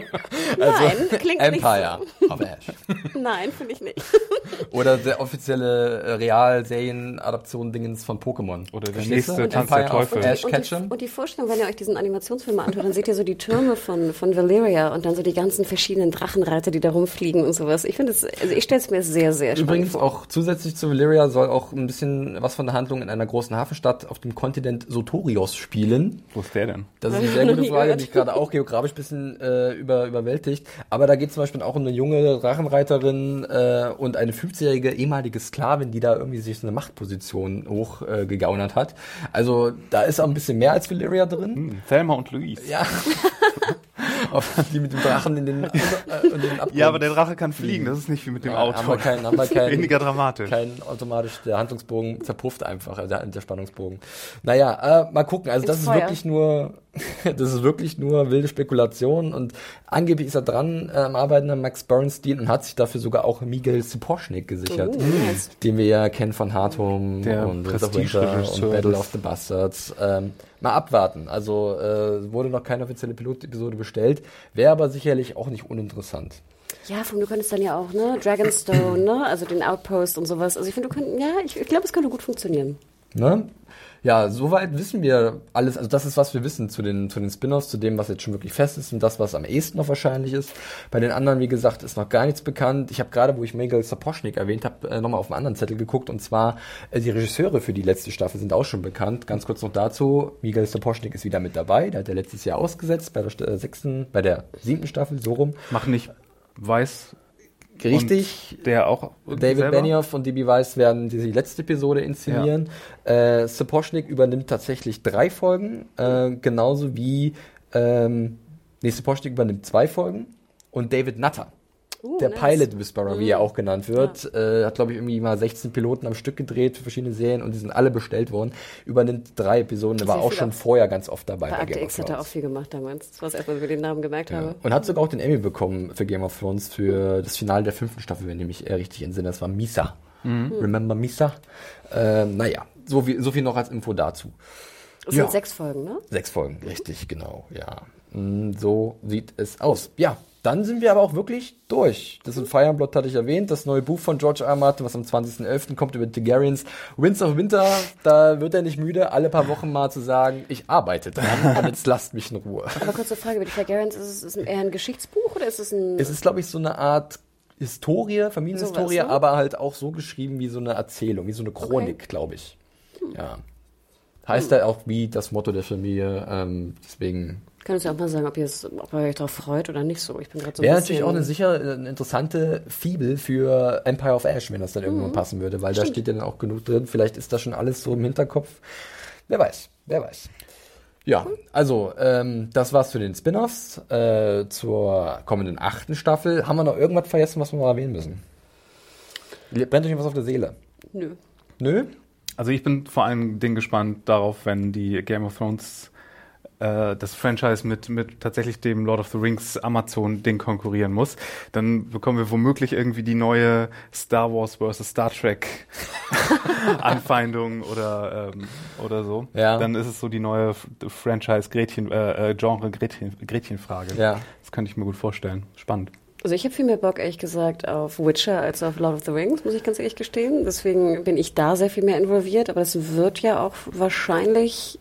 also Nein, klingt Empire nicht so. of Ash. Nein, finde ich nicht. Oder der offizielle äh, Real-Serien-Adaption-Dingens von Pokémon. Oder der nächste Tanz der Teufel. Und, Ash und, die, und die Vorstellung, wenn ihr euch diesen Animationsfilm anschaut, dann seht ihr so die Türme von, von Valyria und dann so die ganzen verschiedenen Drachenreiter, die da rumfliegen und sowas. Ich finde es, also ich stelle es mir sehr, sehr spannend Übrigens vor. Auch zusätzlich zu Valyria soll auch ein bisschen was von der Handlung in einer großen Hafenstadt auf dem Kontinent Sotorios spielen. Wo ist der denn? Das ist eine sehr gute Frage, die ich gerade auch geografisch ein bisschen äh, über, überwältigt. Aber da geht es zum Beispiel auch um eine junge Drachenreiterin äh, und eine 15-jährige ehemalige Sklavin, die da irgendwie sich so eine Machtposition hochgegaunert äh, hat. Also da ist auch ein bisschen mehr als Valyria drin. Hm, Thelma und Louise. Ja. die mit dem Drachen in den, äh, in den Abgrund. Ja, aber der Drache kann fliegen, das ist nicht wie mit dem ja, Auto. Haben wir kein, haben wir kein, Weniger dramatisch. Kein automatisch, der Handlungsbogen zerpufft einfach, äh, der, der Spannungsbogen. Naja, äh, mal gucken. Also das ist, ist wirklich nur, das ist wirklich nur wilde Spekulation und angeblich ist er dran äh, am Arbeiten an Max Bernstein und hat sich dafür sogar auch Miguel Sipochnik gesichert, oh, nice. den wir ja kennen von Hard Home der und und Battle of the Bastards. Ähm, mal abwarten. Also äh, wurde noch keine offizielle Pilotepisode bestellt, wäre aber sicherlich auch nicht uninteressant. Ja, du könntest dann ja auch, ne, Dragonstone, ne, also den Outpost und sowas. Also ich finde, du könntest, ja, ich, ich glaube, es könnte gut funktionieren. Ne? Ja, soweit wissen wir alles. Also das ist, was wir wissen zu den, zu den Spin-offs, zu dem, was jetzt schon wirklich fest ist und das, was am ehesten noch wahrscheinlich ist. Bei den anderen, wie gesagt, ist noch gar nichts bekannt. Ich habe gerade, wo ich Miguel Sapochnik erwähnt habe, äh, nochmal auf einen anderen Zettel geguckt und zwar äh, die Regisseure für die letzte Staffel sind auch schon bekannt. Ganz kurz noch dazu, Miguel Sapochnik ist wieder mit dabei. Der hat ja letztes Jahr ausgesetzt bei der äh, sechsten, bei der siebten Staffel, so rum. Mach nicht weiß Richtig. Und der auch. David selber? Benioff und DB Weiss werden die letzte Episode inszenieren. Ja. Äh, Sapochnik übernimmt tatsächlich drei Folgen, äh, genauso wie ähm, nee, Sapochnik übernimmt zwei Folgen und David Nutter Uh, der nice. Pilot Whisperer, wie er mhm. auch genannt wird, ja. äh, hat, glaube ich, irgendwie mal 16 Piloten am Stück gedreht für verschiedene Serien und die sind alle bestellt worden. Übernimmt drei Episoden, der war auch schon vorher ganz oft dabei. Bei, bei Akte X hat er auch viel gemacht damals. Das war das erste Mal, dass wir den Namen gemerkt ja. haben. Und hat sogar auch den Emmy bekommen für Game of Thrones für das Finale der fünften Staffel, wenn ich mich richtig entsinne. Das war Misa. Mhm. Remember Misa? Ähm, naja, so viel, so viel noch als Info dazu. Es ja. sind sechs Folgen, ne? Sechs Folgen, richtig, genau, ja. Mm, so sieht es aus. Ja, dann sind wir aber auch wirklich durch. Das in Fire Blood hatte ich erwähnt, das neue Buch von George R. R. Martin, was am 20.11. kommt über Targaryens. Winds of Winter, da wird er nicht müde, alle paar Wochen mal zu sagen, ich arbeite dran und jetzt lasst mich in Ruhe. Aber kurze Frage über die Targaryens, ist es eher ein Geschichtsbuch oder ist es ein... Es ist, glaube ich, so eine Art Historie, Familienhistorie, so, aber halt auch so geschrieben wie so eine Erzählung, wie so eine Chronik, okay. glaube ich. Hm. Ja. Heißt hm. halt auch wie das Motto der Familie, ähm, deswegen Könntest du auch mal sagen, ob ihr, es, ob ihr euch darauf freut oder nicht so? Ich bin gerade so Wäre natürlich auch eine sicher eine interessante Fibel für Empire of Ash, wenn das dann mhm. irgendwann passen würde, weil Stimmt. da steht ja dann auch genug drin. Vielleicht ist das schon alles so im Hinterkopf. Wer weiß, wer weiß. Ja, also ähm, das war's für den Spin-offs. Äh, zur kommenden achten Staffel. Haben wir noch irgendwas vergessen, was wir mal erwähnen müssen? Brennt euch was auf der Seele? Nö. Nö? Also ich bin vor allen Dingen gespannt darauf, wenn die Game of Thrones äh, das Franchise mit, mit tatsächlich dem Lord of the Rings Amazon-Ding konkurrieren muss, dann bekommen wir womöglich irgendwie die neue Star Wars vs. Star Trek Anfeindung oder, ähm, oder so. Ja. Dann ist es so die neue Franchise-Gretchen, äh, äh, Genre-Gretchen, Gretchenfrage. Ja. Das könnte ich mir gut vorstellen. Spannend. Also ich habe viel mehr Bock, ehrlich gesagt, auf Witcher als auf Lord of the Rings, muss ich ganz ehrlich gestehen. Deswegen bin ich da sehr viel mehr involviert. Aber es wird ja auch wahrscheinlich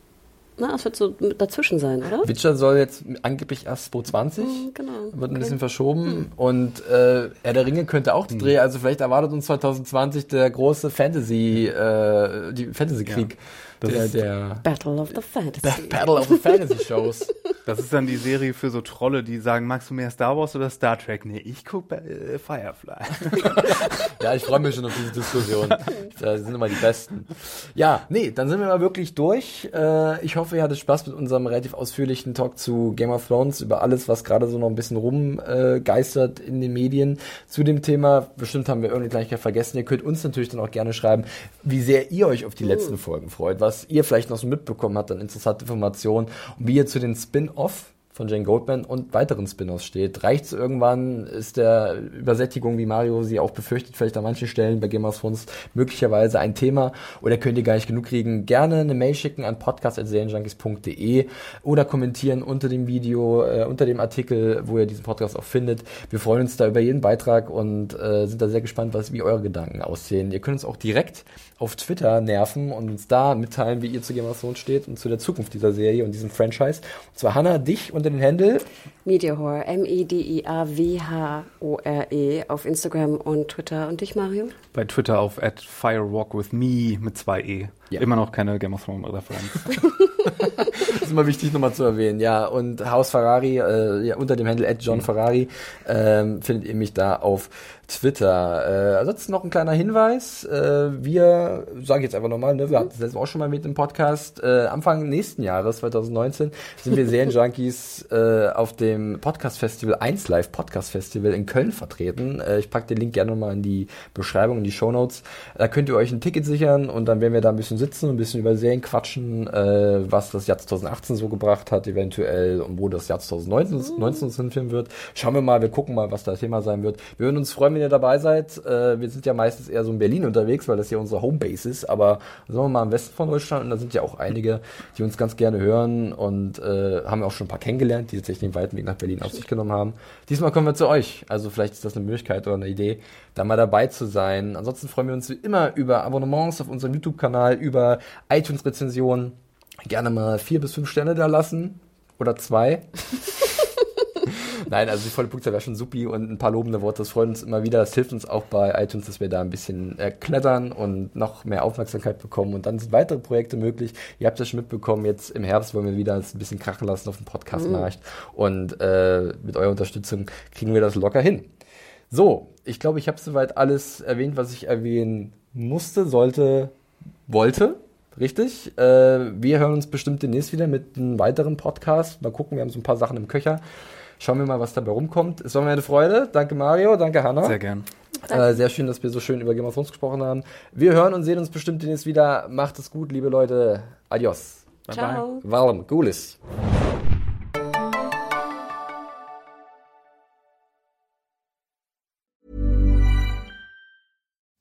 na, es wird so dazwischen sein, oder? Witcher soll jetzt angeblich erst 2020. Mm, genau. Wird ein bisschen verschoben. Mm. Und äh, Er der Ringe könnte auch mm. drehen. Also vielleicht erwartet uns 2020 der große Fantasy, äh, die Fantasy-Krieg. Ja. Der, der Battle of the Fantasy. Battle of the Fantasy Shows. Das ist dann die Serie für so Trolle, die sagen, magst du mehr Star Wars oder Star Trek? Nee, ich gucke äh, Firefly. ja, ich freue mich schon auf diese Diskussion. Das sind immer die besten. Ja, nee, dann sind wir mal wirklich durch. Äh, ich hoffe, ihr hattet Spaß mit unserem relativ ausführlichen Talk zu Game of Thrones über alles, was gerade so noch ein bisschen rumgeistert in den Medien zu dem Thema. Bestimmt haben wir irgendeine Kleinigkeit vergessen. Ihr könnt uns natürlich dann auch gerne schreiben, wie sehr ihr euch auf die letzten Folgen freut, was ihr vielleicht noch so mitbekommen habt an interessante Informationen und wie ihr zu den Spin-off von Jane Goldman und weiteren Spin-offs steht. Reicht es irgendwann? Ist der Übersättigung, wie Mario sie auch befürchtet, vielleicht an manchen Stellen bei Game of Thrones möglicherweise ein Thema? Oder könnt ihr gar nicht genug kriegen? Gerne eine Mail schicken an podcast.serienjunkies.de oder kommentieren unter dem Video, äh, unter dem Artikel, wo ihr diesen Podcast auch findet. Wir freuen uns da über jeden Beitrag und äh, sind da sehr gespannt, was wie eure Gedanken aussehen. Ihr könnt uns auch direkt auf Twitter nerven und uns da mitteilen, wie ihr zu Game of Thrones steht und zu der Zukunft dieser Serie und diesem Franchise. Und zwar Hannah, dich unter den Händel Mediahore, M-E-D-I-A-W-H-O-R-E -E, auf Instagram und Twitter. Und dich, Mario? Bei Twitter auf at firewalkwithme mit zwei E. Ja. Immer noch keine Game of Thrones Referenz. das ist immer wichtig nochmal zu erwähnen, ja. Und Haus Ferrari, äh, ja, unter dem Handel at John mhm. Ferrari, ähm, findet ihr mich da auf Twitter. Äh, ansonsten noch ein kleiner Hinweis. Äh, wir, sage ich jetzt einfach nochmal, ne, wir hatten das letzte auch schon mal mit dem Podcast. Äh, Anfang nächsten Jahres, 2019, sind wir Serienjunkies äh, auf dem Podcast Festival, 1 Live Podcast Festival in Köln vertreten. Äh, ich packe den Link gerne nochmal in die Beschreibung, in die Show Notes. Da könnt ihr euch ein Ticket sichern und dann werden wir da ein bisschen sitzen, ein bisschen über Serien quatschen, äh, was das Jahr 2018 so gebracht hat, eventuell, und wo das Jahr 2019 19 uns hinführen wird. Schauen wir mal, wir gucken mal, was das Thema sein wird. Wir würden uns freuen, wenn ihr dabei seid. Äh, wir sind ja meistens eher so in Berlin unterwegs, weil das ja unsere Homebase ist, aber sagen wir mal im Westen von Deutschland, und da sind ja auch einige, die uns ganz gerne hören und äh, haben auch schon ein paar kennengelernt, die tatsächlich den weiten Weg nach Berlin auf sich genommen haben. Diesmal kommen wir zu euch. Also vielleicht ist das eine Möglichkeit oder eine Idee, da mal dabei zu sein. Ansonsten freuen wir uns wie immer über Abonnements auf unserem YouTube-Kanal, über iTunes-Rezensionen. Gerne mal vier bis fünf Sterne da lassen. Oder zwei. Nein, also die volle Punktzahl wäre schon supi und ein paar lobende Worte, das freut uns immer wieder. Das hilft uns auch bei iTunes, dass wir da ein bisschen äh, klettern und noch mehr Aufmerksamkeit bekommen. Und dann sind weitere Projekte möglich. Ihr habt das schon mitbekommen, jetzt im Herbst wollen wir wieder ein bisschen krachen lassen auf dem Podcast-Markt. Mhm. Und äh, mit eurer Unterstützung kriegen wir das locker hin. So, ich glaube, ich habe soweit alles erwähnt, was ich erwähnen musste, sollte, wollte. Richtig. Äh, wir hören uns bestimmt demnächst wieder mit einem weiteren Podcast. Mal gucken, wir haben so ein paar Sachen im Köcher. Schauen wir mal, was dabei rumkommt. Es war mir eine Freude. Danke Mario, danke Hanna. Sehr gern. Äh, sehr schön, dass wir so schön über Game of Thrones gesprochen haben. Wir hören und sehen uns bestimmt demnächst wieder. Macht es gut, liebe Leute. Adios. Bye Ciao. bye. Warm, Gulis.